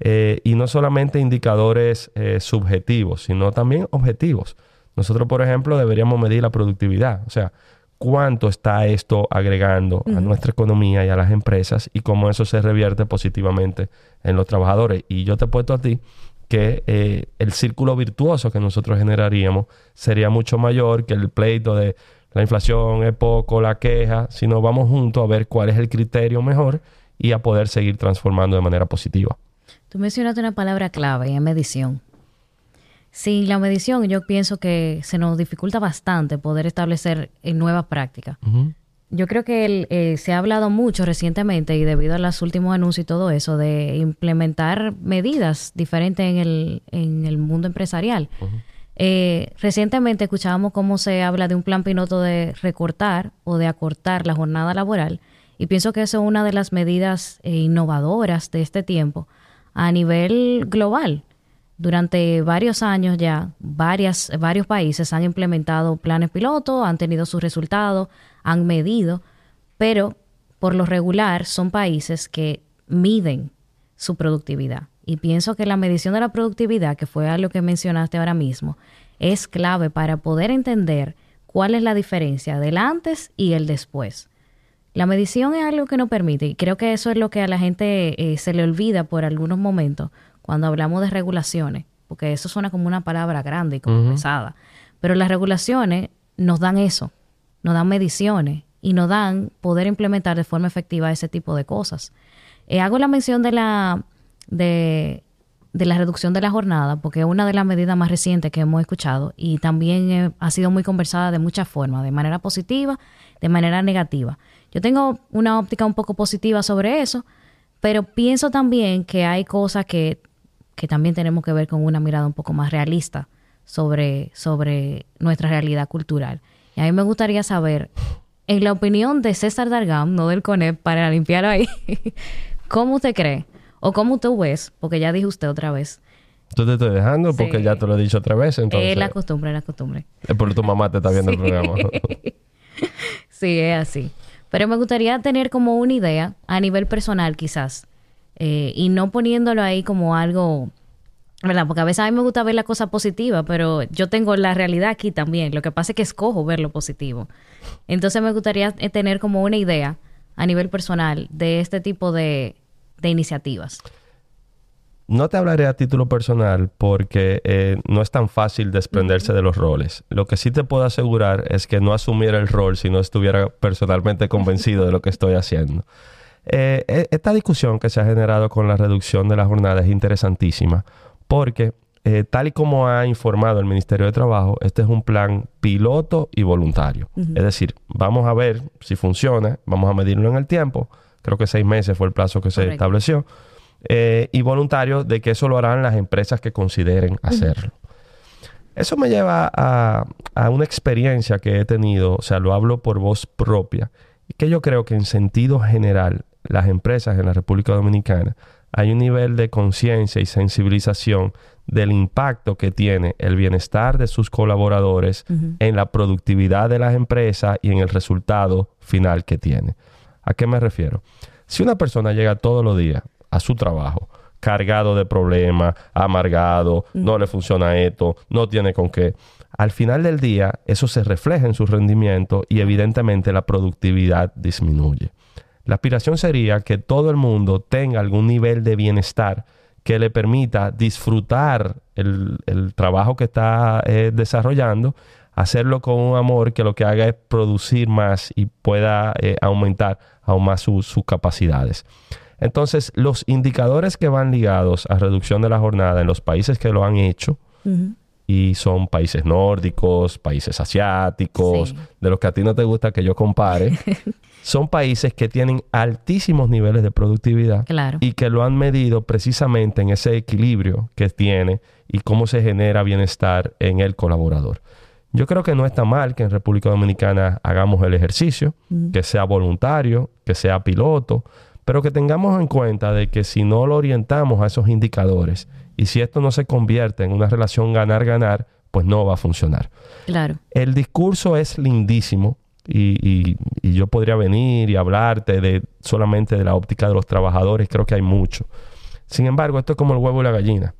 Eh, y no solamente indicadores eh, subjetivos, sino también objetivos. Nosotros, por ejemplo, deberíamos medir la productividad. O sea, cuánto está esto agregando a nuestra economía y a las empresas y cómo eso se revierte positivamente en los trabajadores. Y yo te he puesto a ti que eh, el círculo virtuoso que nosotros generaríamos sería mucho mayor que el pleito de la inflación es poco, la queja, sino vamos juntos a ver cuál es el criterio mejor y a poder seguir transformando de manera positiva. Tú mencionaste una palabra clave, es medición. Sin la medición, yo pienso que se nos dificulta bastante poder establecer nuevas prácticas. Yo creo que eh, se ha hablado mucho recientemente y debido a los últimos anuncios y todo eso de implementar medidas diferentes en el, en el mundo empresarial. Eh, recientemente escuchábamos cómo se habla de un plan piloto de recortar o de acortar la jornada laboral y pienso que eso es una de las medidas eh, innovadoras de este tiempo a nivel global. Durante varios años ya, varias, varios países han implementado planes pilotos, han tenido sus resultados, han medido, pero por lo regular son países que miden su productividad. Y pienso que la medición de la productividad, que fue algo que mencionaste ahora mismo, es clave para poder entender cuál es la diferencia del antes y el después. La medición es algo que nos permite, y creo que eso es lo que a la gente eh, se le olvida por algunos momentos cuando hablamos de regulaciones, porque eso suena como una palabra grande y como pesada. Pero las regulaciones nos dan eso, nos dan mediciones y nos dan poder implementar de forma efectiva ese tipo de cosas. Eh, hago la mención de la, de, de, la reducción de la jornada, porque es una de las medidas más recientes que hemos escuchado y también eh, ha sido muy conversada de muchas formas, de manera positiva, de manera negativa. Yo tengo una óptica un poco positiva sobre eso, pero pienso también que hay cosas que, también tenemos que ver con una mirada un poco más realista sobre, sobre nuestra realidad cultural. Y a mí me gustaría saber, en la opinión de César Dargam, no del CONEP, para limpiarlo ahí, [LAUGHS] ¿cómo usted cree? O cómo tú ves, porque ya dijo usted otra vez. Tú te estoy dejando porque ya te lo he dicho otra vez, entonces. Es la costumbre, la costumbre. Es por tu mamá te está viendo el programa. [LAUGHS] sí, es así. Pero me gustaría tener como una idea a nivel personal quizás eh, y no poniéndolo ahí como algo, ¿verdad? Porque a veces a mí me gusta ver la cosa positiva, pero yo tengo la realidad aquí también. Lo que pasa es que escojo ver lo positivo. Entonces me gustaría eh, tener como una idea a nivel personal de este tipo de, de iniciativas. No te hablaré a título personal porque eh, no es tan fácil desprenderse de los roles. Lo que sí te puedo asegurar es que no asumiera el rol si no estuviera personalmente convencido de lo que estoy haciendo. Eh, e, esta discusión que se ha generado con la reducción de la jornada es interesantísima porque eh, tal y como ha informado el Ministerio de Trabajo, este es un plan piloto y voluntario. Es decir, vamos a ver si funciona, vamos a medirlo en el tiempo. Creo que seis meses fue el plazo que se estableció eh, y voluntario de que eso lo harán las empresas que consideren hacerlo. Eso me lleva a, una experiencia que he tenido, o sea, lo hablo por voz propia, que yo creo que en sentido general las empresas en la República Dominicana hay un nivel de conciencia y sensibilización del impacto que tiene el bienestar de sus colaboradores en la productividad de las empresas y en el resultado final que tiene. ¿A qué me refiero? Si una persona llega todos los días a su trabajo cargado de problemas, amargado, no le funciona esto, no tiene con qué. Al final del día, eso se refleja en su rendimiento y evidentemente la productividad disminuye. La aspiración sería que todo el mundo tenga algún nivel de bienestar que le permita disfrutar el, trabajo que está eh, desarrollando, hacerlo con un amor que lo que haga es producir más y pueda eh, aumentar aún más sus capacidades. Entonces, los indicadores que van ligados a reducción de la jornada en los países que lo han hecho, y son países nórdicos, países asiáticos, de los que a ti no te gusta que yo compare, [LAUGHS] son países que tienen altísimos niveles de productividad y que lo han medido precisamente en ese equilibrio que tiene y cómo se genera bienestar en el colaborador. Yo creo que no está mal que en República Dominicana hagamos el ejercicio, que sea voluntario, que sea piloto, pero que tengamos en cuenta de que si no lo orientamos a esos indicadores y si esto no se convierte en una relación ganar-ganar, pues no va a funcionar. Claro. El discurso es lindísimo y, yo podría venir y hablarte de solamente de la óptica de los trabajadores, creo que hay mucho. Sin embargo, esto es como el huevo y la gallina.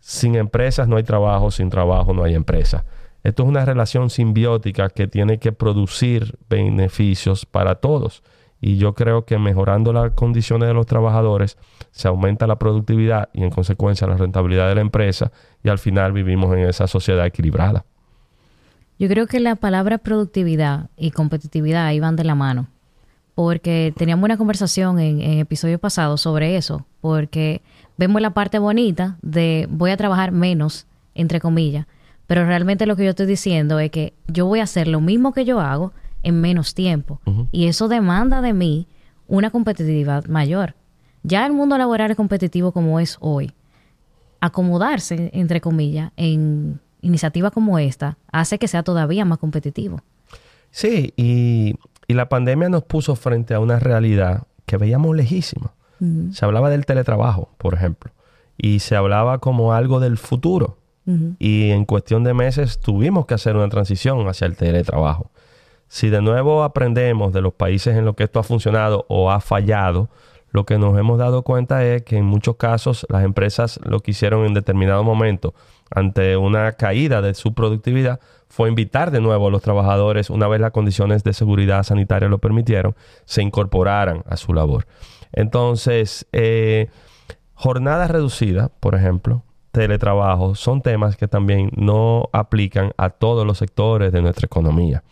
Sin empresas no hay trabajo, sin trabajo no hay empresa. Esto es una relación simbiótica que tiene que producir beneficios para todos. Y yo creo que mejorando las condiciones de los trabajadores se aumenta la productividad y en consecuencia la rentabilidad de la empresa y al final vivimos en esa sociedad equilibrada. Yo creo que la palabra productividad y competitividad iban de la mano, porque teníamos una conversación en, en episodio pasado sobre eso, porque vemos la parte bonita de voy a trabajar menos, entre comillas, pero realmente lo que yo estoy diciendo es que yo voy a hacer lo mismo que yo hago en menos tiempo. Y eso demanda de mí una competitividad mayor. Ya el mundo laboral es competitivo como es hoy. Acomodarse, entre comillas, en iniciativas como esta hace que sea todavía más competitivo. Sí, y, la pandemia nos puso frente a una realidad que veíamos lejísima. Se hablaba del teletrabajo, por ejemplo, y se hablaba como algo del futuro. Y en cuestión de meses tuvimos que hacer una transición hacia el teletrabajo. Si de nuevo aprendemos de los países en los que esto ha funcionado o ha fallado, lo que nos hemos dado cuenta es que en muchos casos las empresas lo que hicieron en determinado momento ante una caída de su productividad fue invitar de nuevo a los trabajadores, una vez las condiciones de seguridad sanitaria lo permitieron, se incorporaran a su labor. Entonces, eh, jornada reducida, por ejemplo, teletrabajo, son temas que también no aplican a todos los sectores de nuestra economía.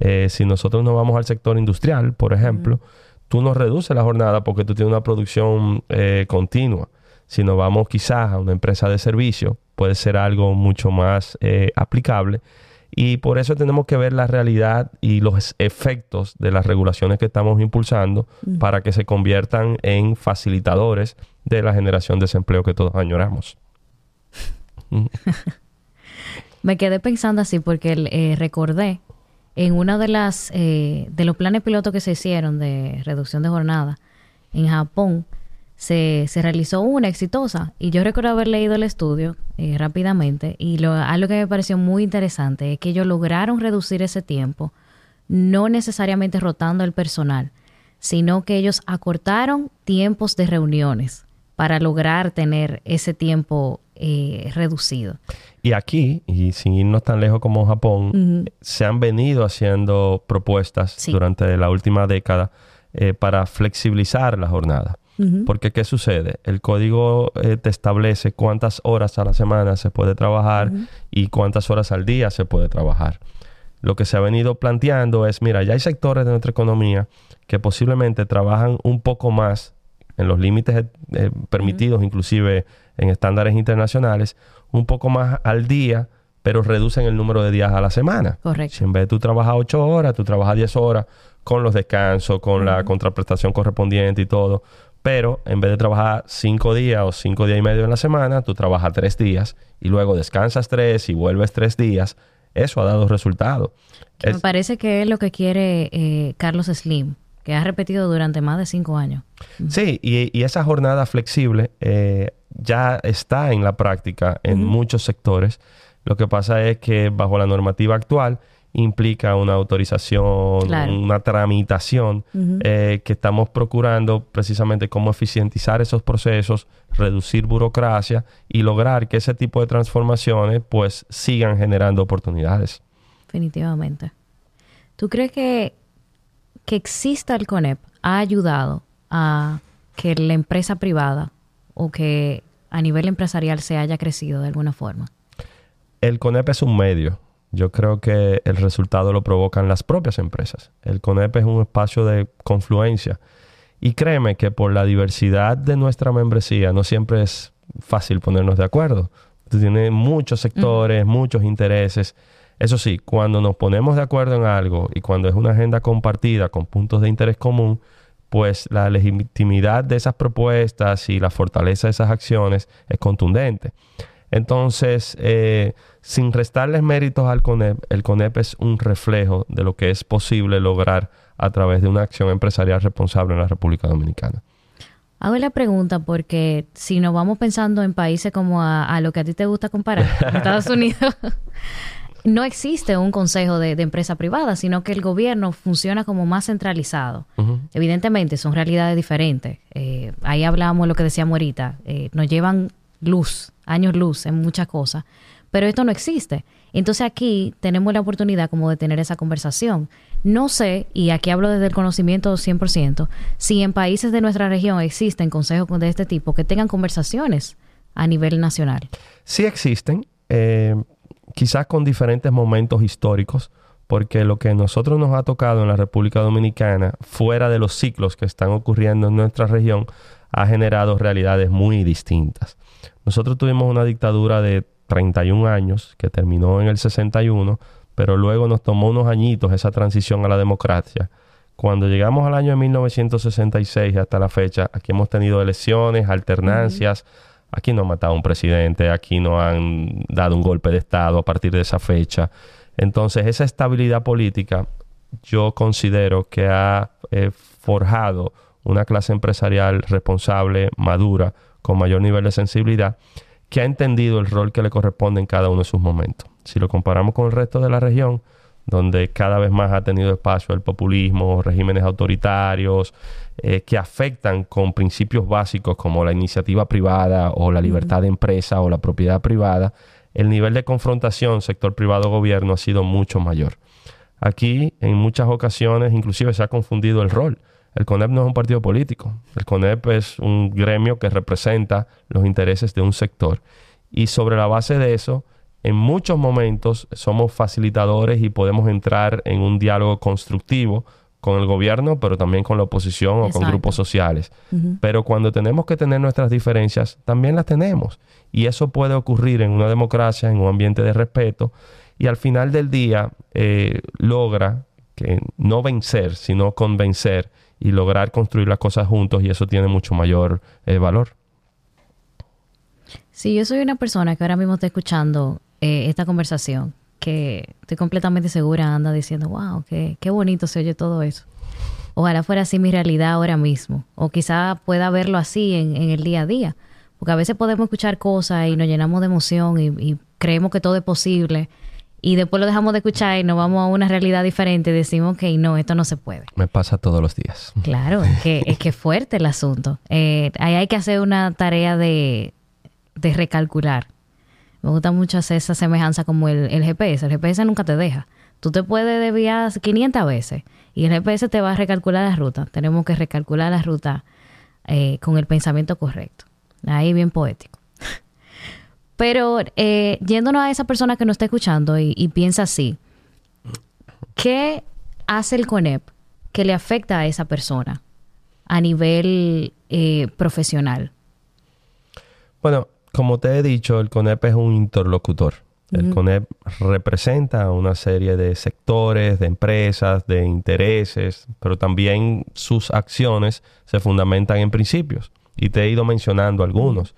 Eh, si nosotros nos vamos al sector industrial, por ejemplo, tú no reduces la jornada porque tú tienes una producción eh, continua. Si nos vamos quizás a una empresa de servicio, puede ser algo mucho más eh, aplicable. Y por eso tenemos que ver la realidad y los efectos de las regulaciones que estamos impulsando para que se conviertan en facilitadores de la generación de desempleo que todos añoramos. [LAUGHS] Me quedé pensando así porque eh, recordé en uno de las eh, de los planes pilotos que se hicieron de reducción de jornada en Japón se, se realizó una exitosa y yo recuerdo haber leído el estudio eh, rápidamente y lo, algo que me pareció muy interesante es que ellos lograron reducir ese tiempo no necesariamente rotando el personal sino que ellos acortaron tiempos de reuniones para lograr tener ese tiempo eh, reducido. Y aquí, y sin irnos tan lejos como Japón, se han venido haciendo propuestas durante la última década eh, para flexibilizar la jornada. Porque, ¿qué sucede? El código eh, te establece cuántas horas a la semana se puede trabajar y cuántas horas al día se puede trabajar. Lo que se ha venido planteando es, mira, ya hay sectores de nuestra economía que posiblemente trabajan un poco más en los límites eh, permitidos, inclusive en estándares internacionales, un poco más al día, pero reducen el número de días a la semana. Correcto. Si en vez de tú trabajas 8 horas, tú trabajas 10 horas con los descansos, con la contraprestación correspondiente y todo. Pero en vez de trabajar 5 días o 5 días y medio en la semana, tú trabajas 3 días y luego descansas 3 y vuelves 3 días. Eso ha dado resultado. Me parece que es lo que quiere eh, Carlos Slim que ha repetido durante más de cinco años. Sí, y, esa jornada flexible eh, ya está en la práctica en muchos sectores. Lo que pasa es que bajo la normativa actual implica una autorización, una tramitación eh, que estamos procurando precisamente cómo eficientizar esos procesos, reducir burocracia y lograr que ese tipo de transformaciones pues sigan generando oportunidades. Definitivamente. ¿Tú crees que que exista el CONEP ha ayudado a que la empresa privada o que a nivel empresarial se haya crecido de alguna forma? El CONEP es un medio. Yo creo que el resultado lo provocan las propias empresas. El CONEP es un espacio de confluencia. Y créeme que por la diversidad de nuestra membresía no siempre es fácil ponernos de acuerdo. Tiene muchos sectores, muchos intereses. Eso sí, cuando nos ponemos de acuerdo en algo y cuando es una agenda compartida con puntos de interés común, pues la legitimidad de esas propuestas y la fortaleza de esas acciones es contundente. Entonces, eh, sin restarles méritos al CONEP, el CONEP es un reflejo de lo que es posible lograr a través de una acción empresarial responsable en la República Dominicana. Hago la pregunta porque si nos vamos pensando en países como a, a lo que a ti te gusta comparar, [LAUGHS] Estados Unidos, no existe un consejo de, empresa privada, sino que el gobierno funciona como más centralizado. Evidentemente son realidades diferentes. Eh, ahí hablamos lo que decíamos ahorita, eh, nos llevan luz, años luz en muchas cosas, pero esto no existe. Entonces aquí tenemos la oportunidad como de tener esa conversación. No sé, y aquí hablo desde el conocimiento 100%, si en países de nuestra región existen consejos de este tipo que tengan conversaciones a nivel nacional. Sí existen, eh, quizás con diferentes momentos históricos, porque lo que nosotros nos ha tocado en la República Dominicana, fuera de los ciclos que están ocurriendo en nuestra región, ha generado realidades muy distintas. Nosotros tuvimos una dictadura de 31 años que terminó en el 61, pero luego nos tomó unos añitos esa transición a la democracia. Cuando llegamos al año de 1966 hasta la fecha, aquí hemos tenido elecciones, alternancias, aquí no han matado a un presidente, aquí no han dado un golpe de Estado a partir de esa fecha. Entonces, esa estabilidad política yo considero que ha eh, forjado una clase empresarial responsable, madura, con mayor nivel de sensibilidad, que ha entendido el rol que le corresponde en cada uno de sus momentos. Si lo comparamos con el resto de la región, donde cada vez más ha tenido espacio el populismo, regímenes autoritarios, eh, que afectan con principios básicos como la iniciativa privada o la libertad de empresa o la propiedad privada, el nivel de confrontación sector privado-gobierno ha sido mucho mayor. Aquí, en muchas ocasiones, inclusive se ha confundido el rol. El CONEP no es un partido político. El CONEP es un gremio que representa los intereses de un sector. Y sobre la base de eso, en muchos momentos somos facilitadores y podemos entrar en un diálogo constructivo con el gobierno, pero también con la oposición o con grupos sociales. Pero cuando tenemos que tener nuestras diferencias, también las tenemos. Y eso puede ocurrir en una democracia, en un ambiente de respeto. Y al final del día eh, logra que no vencer, sino convencer y lograr construir las cosas juntos y eso tiene mucho mayor eh, valor. Sí, yo soy una persona que ahora mismo está escuchando eh, esta conversación, que estoy completamente segura, anda diciendo, wow, qué, qué bonito se oye todo eso. Ojalá fuera así mi realidad ahora mismo, o quizá pueda verlo así en, el día a día, porque a veces podemos escuchar cosas y nos llenamos de emoción y, y creemos que todo es posible y después lo dejamos de escuchar y nos vamos a una realidad diferente y decimos que no, esto no se puede. Me pasa todos los días. Claro, es que es que fuerte el asunto. Eh, ahí hay que hacer una tarea de, de recalcular. Me gusta mucho hacer esa semejanza como el, el, GPS. El GPS nunca te deja. Tú te puedes desviar 500 veces y el GPS te va a recalcular la ruta. Tenemos que recalcular la ruta eh, con el pensamiento correcto. Ahí bien poético. [LAUGHS] Pero eh, yéndonos a esa persona que nos está escuchando y, piensa así, ¿qué hace el CONEP que le afecta a esa persona a nivel eh, profesional? Bueno, como te he dicho, el CONEP es un interlocutor. El CONEP representa una serie de sectores, de empresas, de intereses, pero también sus acciones se fundamentan en principios. Y te he ido mencionando algunos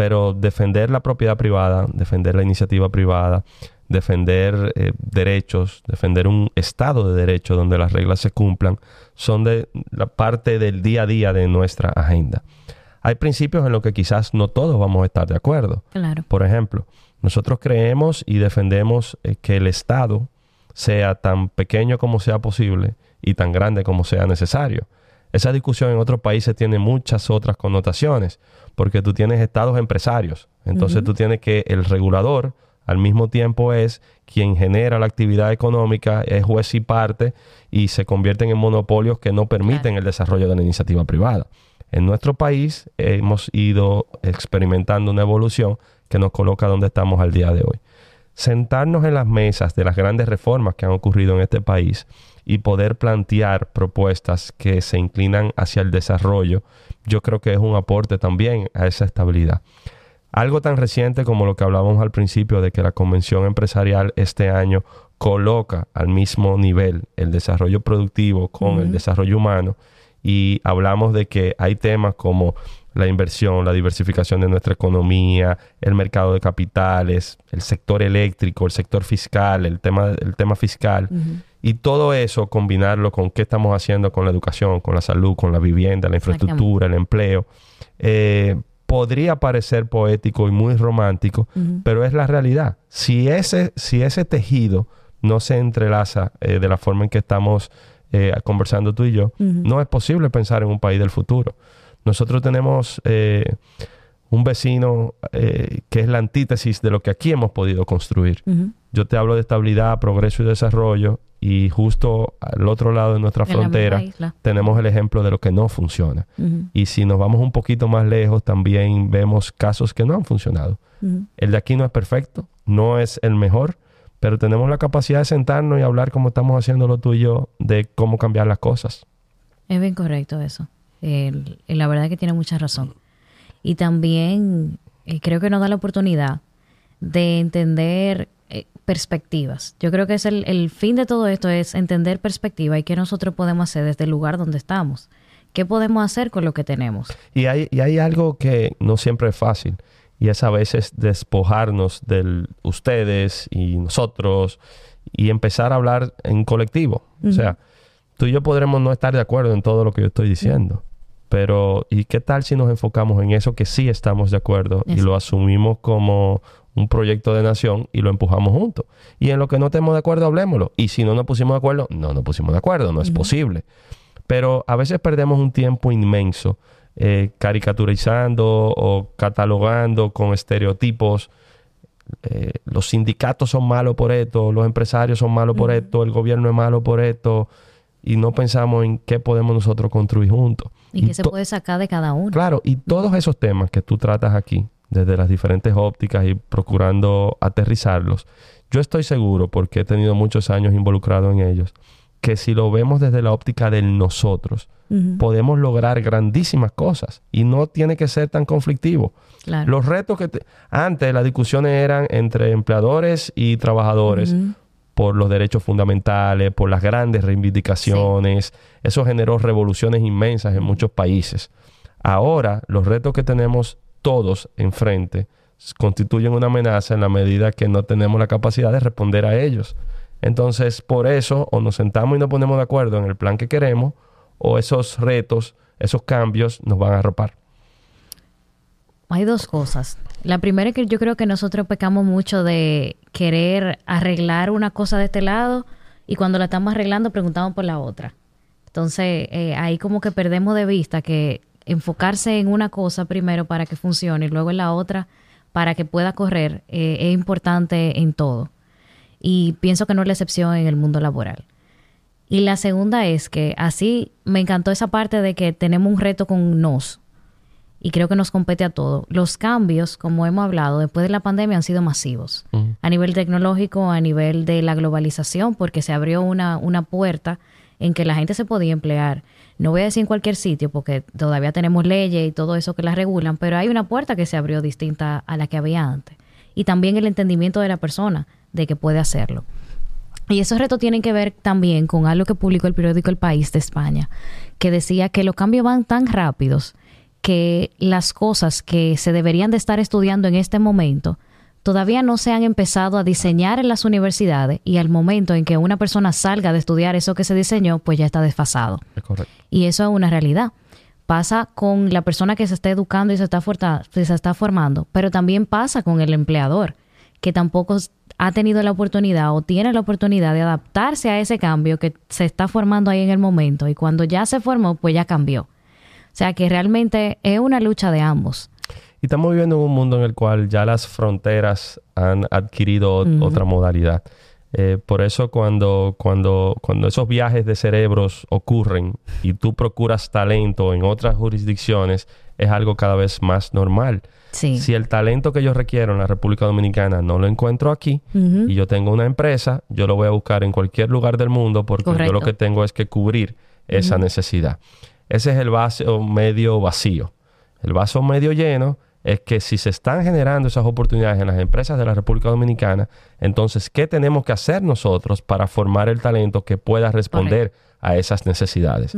pero defender la propiedad privada, defender la iniciativa privada, defender eh, derechos, defender un estado de derecho donde las reglas se cumplan, son de la parte del día a día de nuestra agenda. Hay principios en los que quizás no todos vamos a estar de acuerdo. Claro. Por ejemplo, nosotros creemos y defendemos eh, que el Estado sea tan pequeño como sea posible y tan grande como sea necesario. Esa discusión en otros países tiene muchas otras connotaciones, porque tú tienes estados empresarios. Entonces tú tienes que el regulador al mismo tiempo es quien genera la actividad económica, es juez y parte y se convierten en monopolios que no permiten el desarrollo de la iniciativa privada. En nuestro país hemos ido experimentando una evolución que nos coloca donde estamos al día de hoy. Sentarnos en las mesas de las grandes reformas que han ocurrido en este país y poder plantear propuestas que se inclinan hacia el desarrollo, yo creo que es un aporte también a esa estabilidad. Algo tan reciente como lo que hablábamos al principio de que la convención empresarial este año coloca al mismo nivel el desarrollo productivo con el desarrollo humano y hablamos de que hay temas como la inversión, la diversificación de nuestra economía, el mercado de capitales, el sector eléctrico, el sector fiscal, el tema, el tema fiscal. Y todo eso, combinarlo con qué estamos haciendo con la educación, con la salud, con la vivienda, la infraestructura, el empleo, eh, podría parecer poético y muy romántico, pero es la realidad. Si ese, si ese tejido no se entrelaza eh, de la forma en que estamos eh, conversando tú y yo, no es posible pensar en un país del futuro. Nosotros tenemos un vecino eh, que es la antítesis de lo que aquí hemos podido construir. Yo te hablo de estabilidad, progreso y desarrollo y justo al otro lado de nuestra frontera tenemos el ejemplo de lo que no funciona. Y si nos vamos un poquito más lejos, también vemos casos que no han funcionado. El de aquí no es perfecto, no es el mejor, pero tenemos la capacidad de sentarnos y hablar como estamos haciéndolo tú y yo, de cómo cambiar las cosas. Es bien correcto eso. la verdad es que tiene mucha razón. Y también eh, creo que nos da la oportunidad de entender eh, perspectivas. Yo creo que es el, fin de todo esto es entender perspectiva y qué nosotros podemos hacer desde el lugar donde estamos. ¿Qué podemos hacer con lo que tenemos? Y hay, y hay algo que no siempre es fácil y es a veces despojarnos de ustedes y nosotros y empezar a hablar en colectivo. O sea, tú y yo podremos no estar de acuerdo en todo lo que yo estoy diciendo, pero ¿y qué tal si nos enfocamos en eso que sí estamos de acuerdo y lo asumimos como un proyecto de nación y lo empujamos juntos? Y en lo que no estemos de acuerdo, hablemoslo. Y si no nos pusimos de acuerdo, no nos pusimos de acuerdo, no es posible. Pero a veces perdemos un tiempo inmenso eh, caricaturizando o catalogando con estereotipos. Eh, los sindicatos son malos por esto, los empresarios son malos por esto, el gobierno es malo por esto, y no pensamos en qué podemos nosotros construir juntos. Y, qué se puede sacar de cada uno. Claro, y todos esos temas que tú tratas aquí, desde las diferentes ópticas y procurando aterrizarlos, yo estoy seguro, porque he tenido muchos años involucrado en ellos, que si lo vemos desde la óptica del nosotros, podemos lograr grandísimas cosas y no tiene que ser tan conflictivo. Los retos que antes las discusiones eran entre empleadores y trabajadores por los derechos fundamentales, por las grandes reivindicaciones. Eso generó revoluciones inmensas en muchos países. Ahora los retos que tenemos todos enfrente constituyen una amenaza en la medida que no tenemos la capacidad de responder a ellos. Entonces, por eso, o nos sentamos y nos ponemos de acuerdo en el plan que queremos, o esos retos, esos cambios nos van a arropar. Hay dos cosas. La primera es que yo creo que nosotros pecamos mucho de querer arreglar una cosa de este lado y cuando la estamos arreglando preguntamos por la otra. Entonces, eh, ahí como que perdemos de vista que enfocarse en una cosa primero para que funcione y luego en la otra para que pueda correr eh, es importante en todo y pienso que no es la excepción en el mundo laboral. Y la segunda es que así me encantó esa parte de que tenemos un reto con nos y creo que nos compete a todos. Los cambios, como hemos hablado, después de la pandemia han sido masivos. A nivel tecnológico, a nivel de la globalización, porque se abrió una, una puerta en que la gente se podía emplear. No voy a decir en cualquier sitio, porque todavía tenemos leyes y todo eso que las regulan, pero hay una puerta que se abrió distinta a la que había antes. Y también el entendimiento de la persona de que puede hacerlo. Y esos retos tienen que ver también con algo que publicó el periódico El País de España, que decía que los cambios van tan rápidos que las cosas que se deberían de estar estudiando en este momento todavía no se han empezado a diseñar en las universidades y al momento en que una persona salga de estudiar eso que se diseñó, pues ya está desfasado. Y eso es una realidad. Pasa con la persona que se está educando y se está, se está formando, pero también pasa con el empleador, que tampoco ha tenido la oportunidad o tiene la oportunidad de adaptarse a ese cambio que se está formando ahí en el momento y cuando ya se formó, pues ya cambió. O sea que realmente es una lucha de ambos. Y estamos viviendo en un mundo en el cual ya las fronteras han adquirido otra modalidad. Eh, por eso cuando, cuando, cuando esos viajes de cerebros ocurren y tú procuras talento en otras jurisdicciones, es algo cada vez más normal. Si el talento que yo requiero en la República Dominicana no lo encuentro aquí y yo tengo una empresa, yo lo voy a buscar en cualquier lugar del mundo porque yo lo que tengo es que cubrir esa necesidad. Ese es el vaso medio vacío. El vaso medio lleno es que si se están generando esas oportunidades en las empresas de la República Dominicana, entonces, ¿qué tenemos que hacer nosotros para formar el talento que pueda responder a esas necesidades?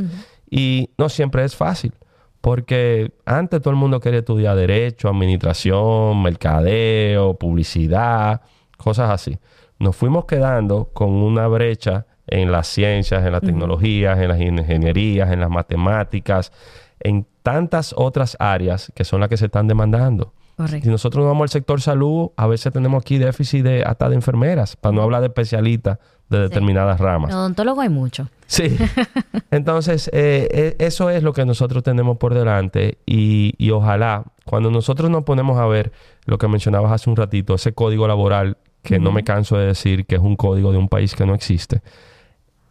Y no siempre es fácil. Porque antes todo el mundo quería estudiar derecho, administración, mercadeo, publicidad, cosas así. Nos fuimos quedando con una brecha en las ciencias, en las tecnologías, en las ingenierías, en las matemáticas, en tantas otras áreas que son las que se están demandando. Si nosotros nos vamos al sector salud, a veces tenemos aquí déficit de hasta de enfermeras, para no hablar de especialistas de determinadas ramas. odontólogos hay mucho. Sí. [LAUGHS] Entonces, eh, eh, eso es lo que nosotros tenemos por delante y, y ojalá, cuando nosotros nos ponemos a ver lo que mencionabas hace un ratito, ese código laboral que no me canso de decir que es un código de un país que no existe,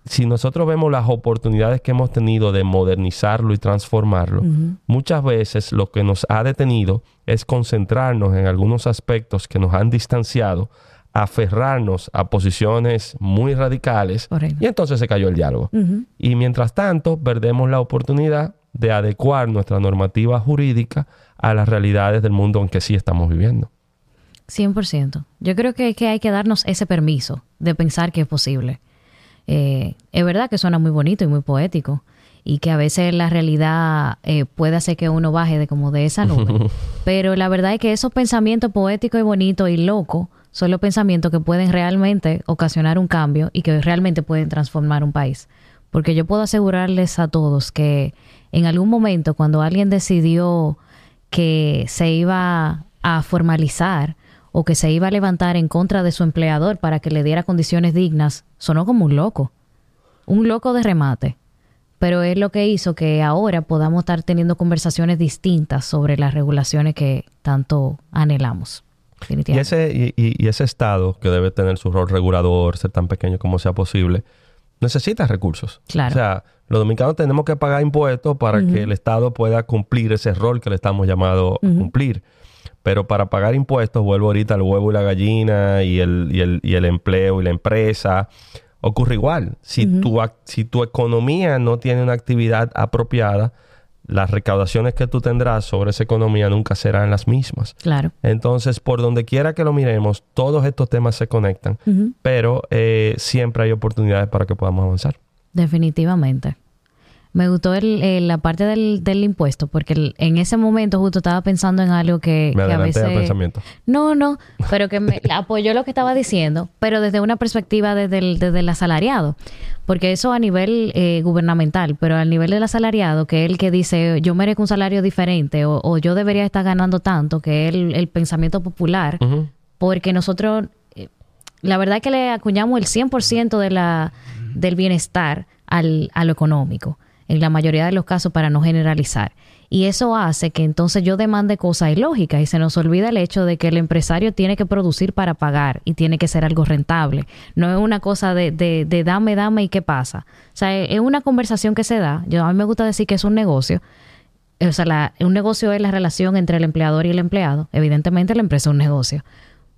si nosotros vemos las oportunidades que hemos tenido de modernizarlo y transformarlo, muchas veces lo que nos ha detenido es concentrarnos en algunos aspectos que nos han distanciado, aferrarnos a posiciones muy radicales y entonces se cayó el diálogo. Y mientras tanto, perdemos la oportunidad de adecuar nuestra normativa jurídica a las realidades del mundo en que sí estamos viviendo. 100%. Yo creo que, que hay que darnos ese permiso de pensar que es posible. Eh, es verdad que suena muy bonito y muy poético y que a veces la realidad eh, puede hacer que uno baje de como de esa nube. [LAUGHS] Pero la verdad es que esos pensamientos poéticos y bonitos y locos son los pensamientos que pueden realmente ocasionar un cambio y que realmente pueden transformar un país. Porque yo puedo asegurarles a todos que en algún momento cuando alguien decidió que se iba a formalizar o que se iba a levantar en contra de su empleador para que le diera condiciones dignas, sonó como un loco, un loco de remate. Pero es lo que hizo que ahora podamos estar teniendo conversaciones distintas sobre las regulaciones que tanto anhelamos. Y ese, y, ese Estado, que debe tener su rol regulador, ser tan pequeño como sea posible, necesita recursos. Claro. O sea, los dominicanos tenemos que pagar impuestos para que el Estado pueda cumplir ese rol que le estamos llamado a cumplir. Pero para pagar impuestos, vuelvo ahorita al huevo y la gallina y el, y el, y el empleo y la empresa. Ocurre igual. Si, tu, si tu economía no tiene una actividad apropiada, las recaudaciones que tú tendrás sobre esa economía nunca serán las mismas. Claro. Entonces, por donde quiera que lo miremos, todos estos temas se conectan, pero eh, siempre hay oportunidades para que podamos avanzar. Definitivamente. Me gustó el, la parte del, del impuesto, porque en ese momento justo estaba pensando en algo que, me que a veces... pensamiento. No, no, pero que me [LAUGHS] apoyó lo que estaba diciendo, pero desde una perspectiva desde el, desde el asalariado. Porque eso a nivel eh, gubernamental, pero al nivel del asalariado, que es el que dice yo merezco un salario diferente o, yo debería estar ganando tanto, que es el, pensamiento popular, porque nosotros, eh, la verdad es que le acuñamos el 100% de la, del bienestar al, a lo económico en la mayoría de los casos para no generalizar. Y eso hace que entonces yo demande cosas ilógicas y se nos olvida el hecho de que el empresario tiene que producir para pagar y tiene que ser algo rentable. No es una cosa de, de, dame, dame y qué pasa. O sea, es una conversación que se da. Yo, a mí me gusta decir que es un negocio. O sea, un negocio es la relación entre el empleador y el empleado. Evidentemente la empresa es un negocio.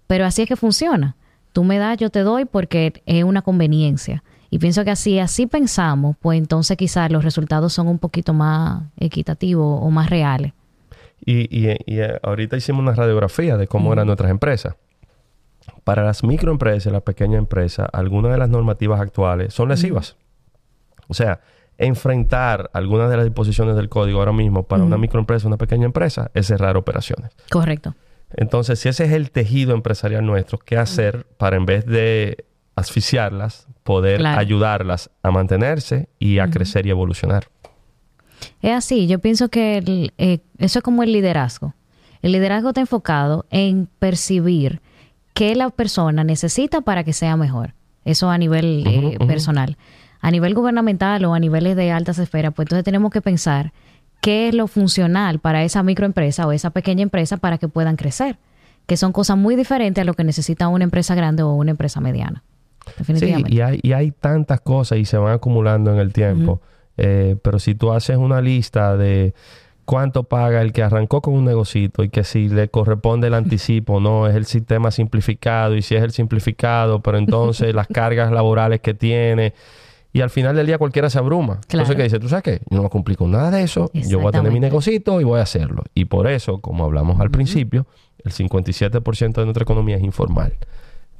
Pero así es que funciona. Tú me das, yo te doy porque es una conveniencia. Y pienso que así, así pensamos, pues entonces quizás los resultados son un poquito más equitativos o más reales. Y, y, eh, ahorita hicimos una radiografía de cómo eran nuestras empresas. Para las microempresas las pequeñas empresas, algunas de las normativas actuales son lesivas. O sea, enfrentar algunas de las disposiciones del código ahora mismo para una microempresa, una pequeña empresa, es cerrar operaciones. Correcto. Entonces, si ese es el tejido empresarial nuestro, ¿qué hacer para en vez de asfixiarlas, poder ayudarlas a mantenerse y a crecer y evolucionar. Es así, yo pienso que eh, eso es como el liderazgo. El liderazgo está enfocado en percibir qué la persona necesita para que sea mejor. Eso a nivel eh, personal. A nivel gubernamental o a niveles de altas esferas, pues entonces tenemos que pensar qué es lo funcional para esa microempresa o esa pequeña empresa para que puedan crecer, que son cosas muy diferentes a lo que necesita una empresa grande o una empresa mediana. Sí, y hay, y hay tantas cosas y se van acumulando en el tiempo. Eh, pero si tú haces una lista de cuánto paga el que arrancó con un negocito y que si le corresponde el anticipo, no, es el sistema simplificado y si es el simplificado, pero entonces [LAUGHS] las cargas laborales que tiene. Y al final del día cualquiera se abruma. Entonces, ¿qué dice? ¿Tú sabes qué? Yo no cumplí con nada de eso. Yo voy a tener mi negocito y voy a hacerlo. Y por eso, como hablamos al principio, el 57% de nuestra economía es informal.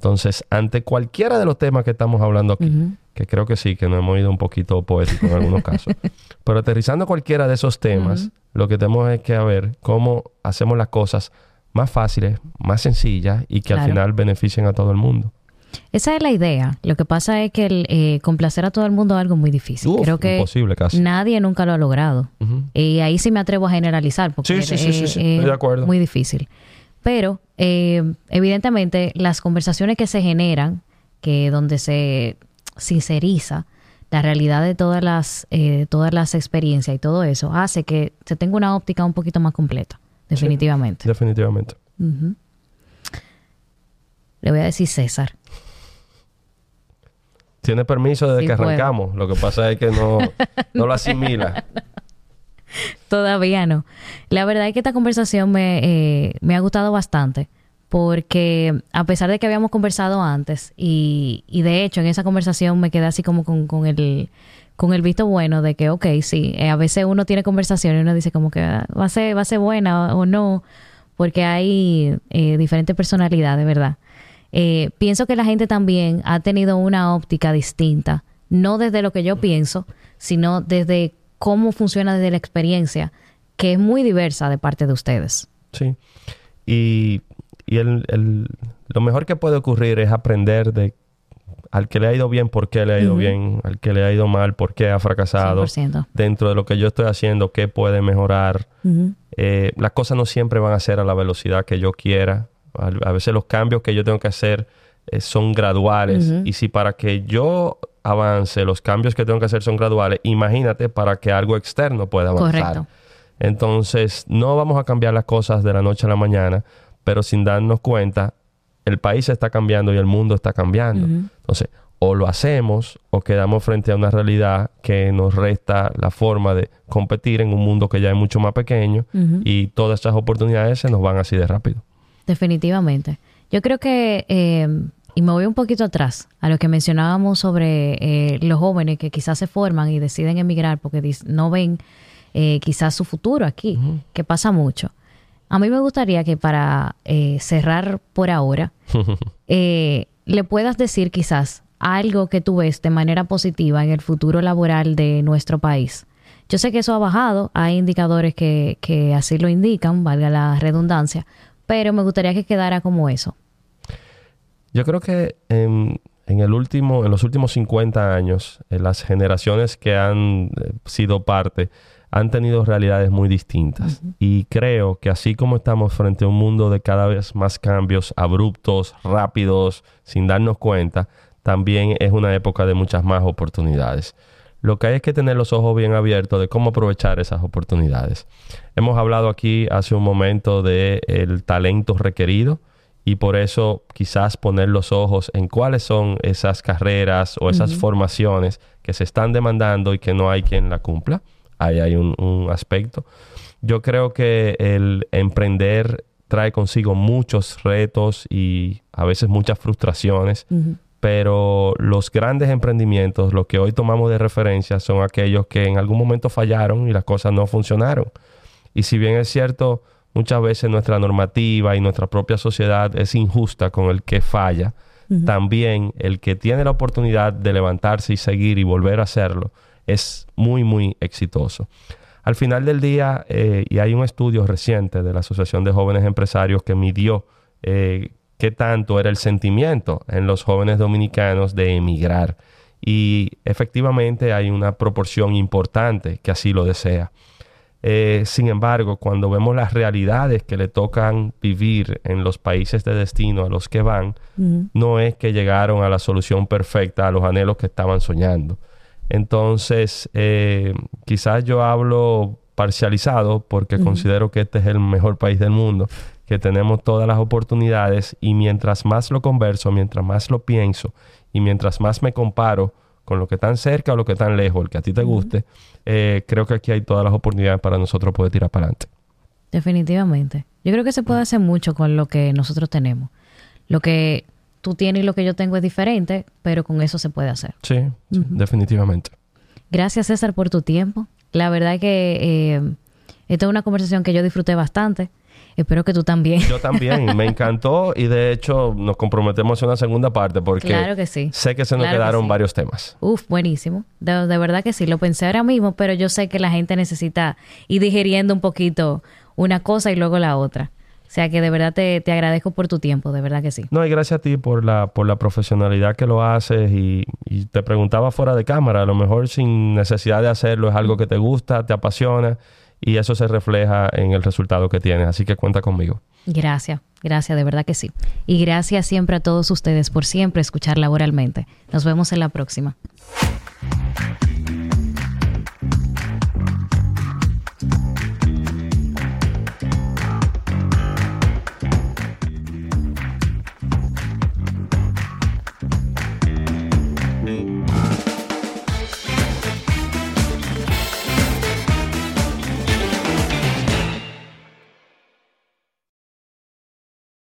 Entonces, ante cualquiera de los temas que estamos hablando aquí, que creo que sí, que nos hemos ido un poquito poético en algunos [LAUGHS] casos, pero aterrizando cualquiera de esos temas, lo que tenemos es que ver cómo hacemos las cosas más fáciles, más sencillas y que al final beneficien a todo el mundo. Esa es la idea. Lo que pasa es que el, eh, complacer a todo el mundo es algo muy difícil. Creo que imposible casi. nadie nunca lo ha logrado. Y ahí sí me atrevo a generalizar porque sí, sí, sí, sí, de acuerdo. muy difícil. Pero eh, evidentemente las conversaciones que se generan, que donde se sinceriza la realidad de todas las, eh, todas las experiencias y todo eso hace que se tenga una óptica un poquito más completa, definitivamente. definitivamente. Le voy a decir César. Tiene permiso desde que arrancamos. Lo que pasa es que no, no lo asimila. [LAUGHS] [LAUGHS] Todavía no. La verdad es que esta conversación me, eh, me ha gustado bastante porque a pesar de que habíamos conversado antes y, y de hecho en esa conversación me quedé así como con, con, el con el visto bueno de que ok, sí, eh, a veces uno tiene conversación y uno dice como que ah, va a ser, va a ser buena o, no, porque hay eh, diferentes personalidades, ¿verdad? Pienso que la gente también ha tenido una óptica distinta, no desde lo que yo pienso, sino desde cómo funciona desde la experiencia, que es muy diversa de parte de ustedes. Sí. Y, y el, lo mejor que puede ocurrir es aprender de al que le ha ido bien, por qué le ha ido bien, al que le ha ido mal, por qué ha fracasado, dentro de lo que yo estoy haciendo, qué puede mejorar. Eh, las cosas no siempre van a ser a la velocidad que yo quiera. A, veces los cambios que yo tengo que hacer eh, son graduales. Y si para que yo avance, los cambios que tengo que hacer son graduales, imagínate para que algo externo pueda avanzar. Entonces, no vamos a cambiar las cosas de la noche a la mañana, pero sin darnos cuenta, el país está cambiando y el mundo está cambiando. Entonces, o lo hacemos o quedamos frente a una realidad que nos resta la forma de competir en un mundo que ya es mucho más pequeño y todas esas oportunidades se nos van así de rápido. Definitivamente. Yo creo que, eh, y me voy un poquito atrás a lo que mencionábamos sobre eh, los jóvenes que quizás se forman y deciden emigrar porque no ven eh, quizás su futuro aquí, que pasa mucho. A mí me gustaría que para cerrar por ahora, [LAUGHS] le puedas decir quizás algo que tú ves de manera positiva en el futuro laboral de nuestro país. Yo sé que eso ha bajado, hay indicadores que, que así lo indican, valga la redundancia, pero me gustaría que quedara como eso. Yo creo que en, el último, en los últimos 50 años, eh, las generaciones que han eh, sido parte han tenido realidades muy distintas. Y creo que así como estamos frente a un mundo de cada vez más cambios abruptos, rápidos, sin darnos cuenta, también es una época de muchas más oportunidades. Lo que hay es que tener los ojos bien abiertos de cómo aprovechar esas oportunidades. Hemos hablado aquí hace un momento del el talento requerido y por eso quizás poner los ojos en cuáles son esas carreras o esas formaciones que se están demandando y que no hay quien la cumpla. Ahí hay un, aspecto. Yo creo que el emprender trae consigo muchos retos y a veces muchas frustraciones pero los grandes emprendimientos, los que hoy tomamos de referencia, son aquellos que en algún momento fallaron y las cosas no funcionaron. Y si bien es cierto, muchas veces nuestra normativa y nuestra propia sociedad es injusta con el que falla, también el que tiene la oportunidad de levantarse y seguir y volver a hacerlo es muy, muy exitoso. Al final del día, eh, y hay un estudio reciente de la Asociación de Jóvenes Empresarios que midió eh, qué tanto era el sentimiento en los jóvenes dominicanos de emigrar. Y efectivamente hay una proporción importante que así lo desea. Eh, sin embargo, cuando vemos las realidades que le tocan vivir en los países de destino a los que van, no es que llegaron a la solución perfecta a los anhelos que estaban soñando. Entonces, eh, quizás yo hablo parcializado porque considero que este es el mejor país del mundo, que tenemos todas las oportunidades y mientras más lo converso, mientras más lo pienso y mientras más me comparo con lo que tan cerca o lo que tan lejos, el que a ti te guste, eh, creo que aquí hay todas las oportunidades para nosotros poder tirar para adelante. Definitivamente. Yo creo que se puede hacer mucho con lo que nosotros tenemos. Lo que tú tienes y lo que yo tengo es diferente, pero con eso se puede hacer. Sí, definitivamente. Gracias César por tu tiempo. La verdad que eh, esta es una conversación que yo disfruté bastante. Espero que tú también. Yo también, me encantó y de hecho nos comprometemos en una segunda parte porque claro que sí. sé que se nos quedaron varios temas. Uf, buenísimo. De, verdad que sí, lo pensé ahora mismo, pero yo sé que la gente necesita ir digiriendo un poquito una cosa y luego la otra. O sea que de verdad te, agradezco por tu tiempo, de verdad que sí. No, y gracias a ti por la, por la profesionalidad que lo haces y, y te preguntaba fuera de cámara, a lo mejor sin necesidad de hacerlo, es algo que te gusta, te apasiona y eso se refleja en el resultado que tienes. Así que cuenta conmigo. Gracias, gracias, de verdad que sí. Y gracias siempre a todos ustedes por siempre escuchar laboralmente. Nos vemos en la próxima.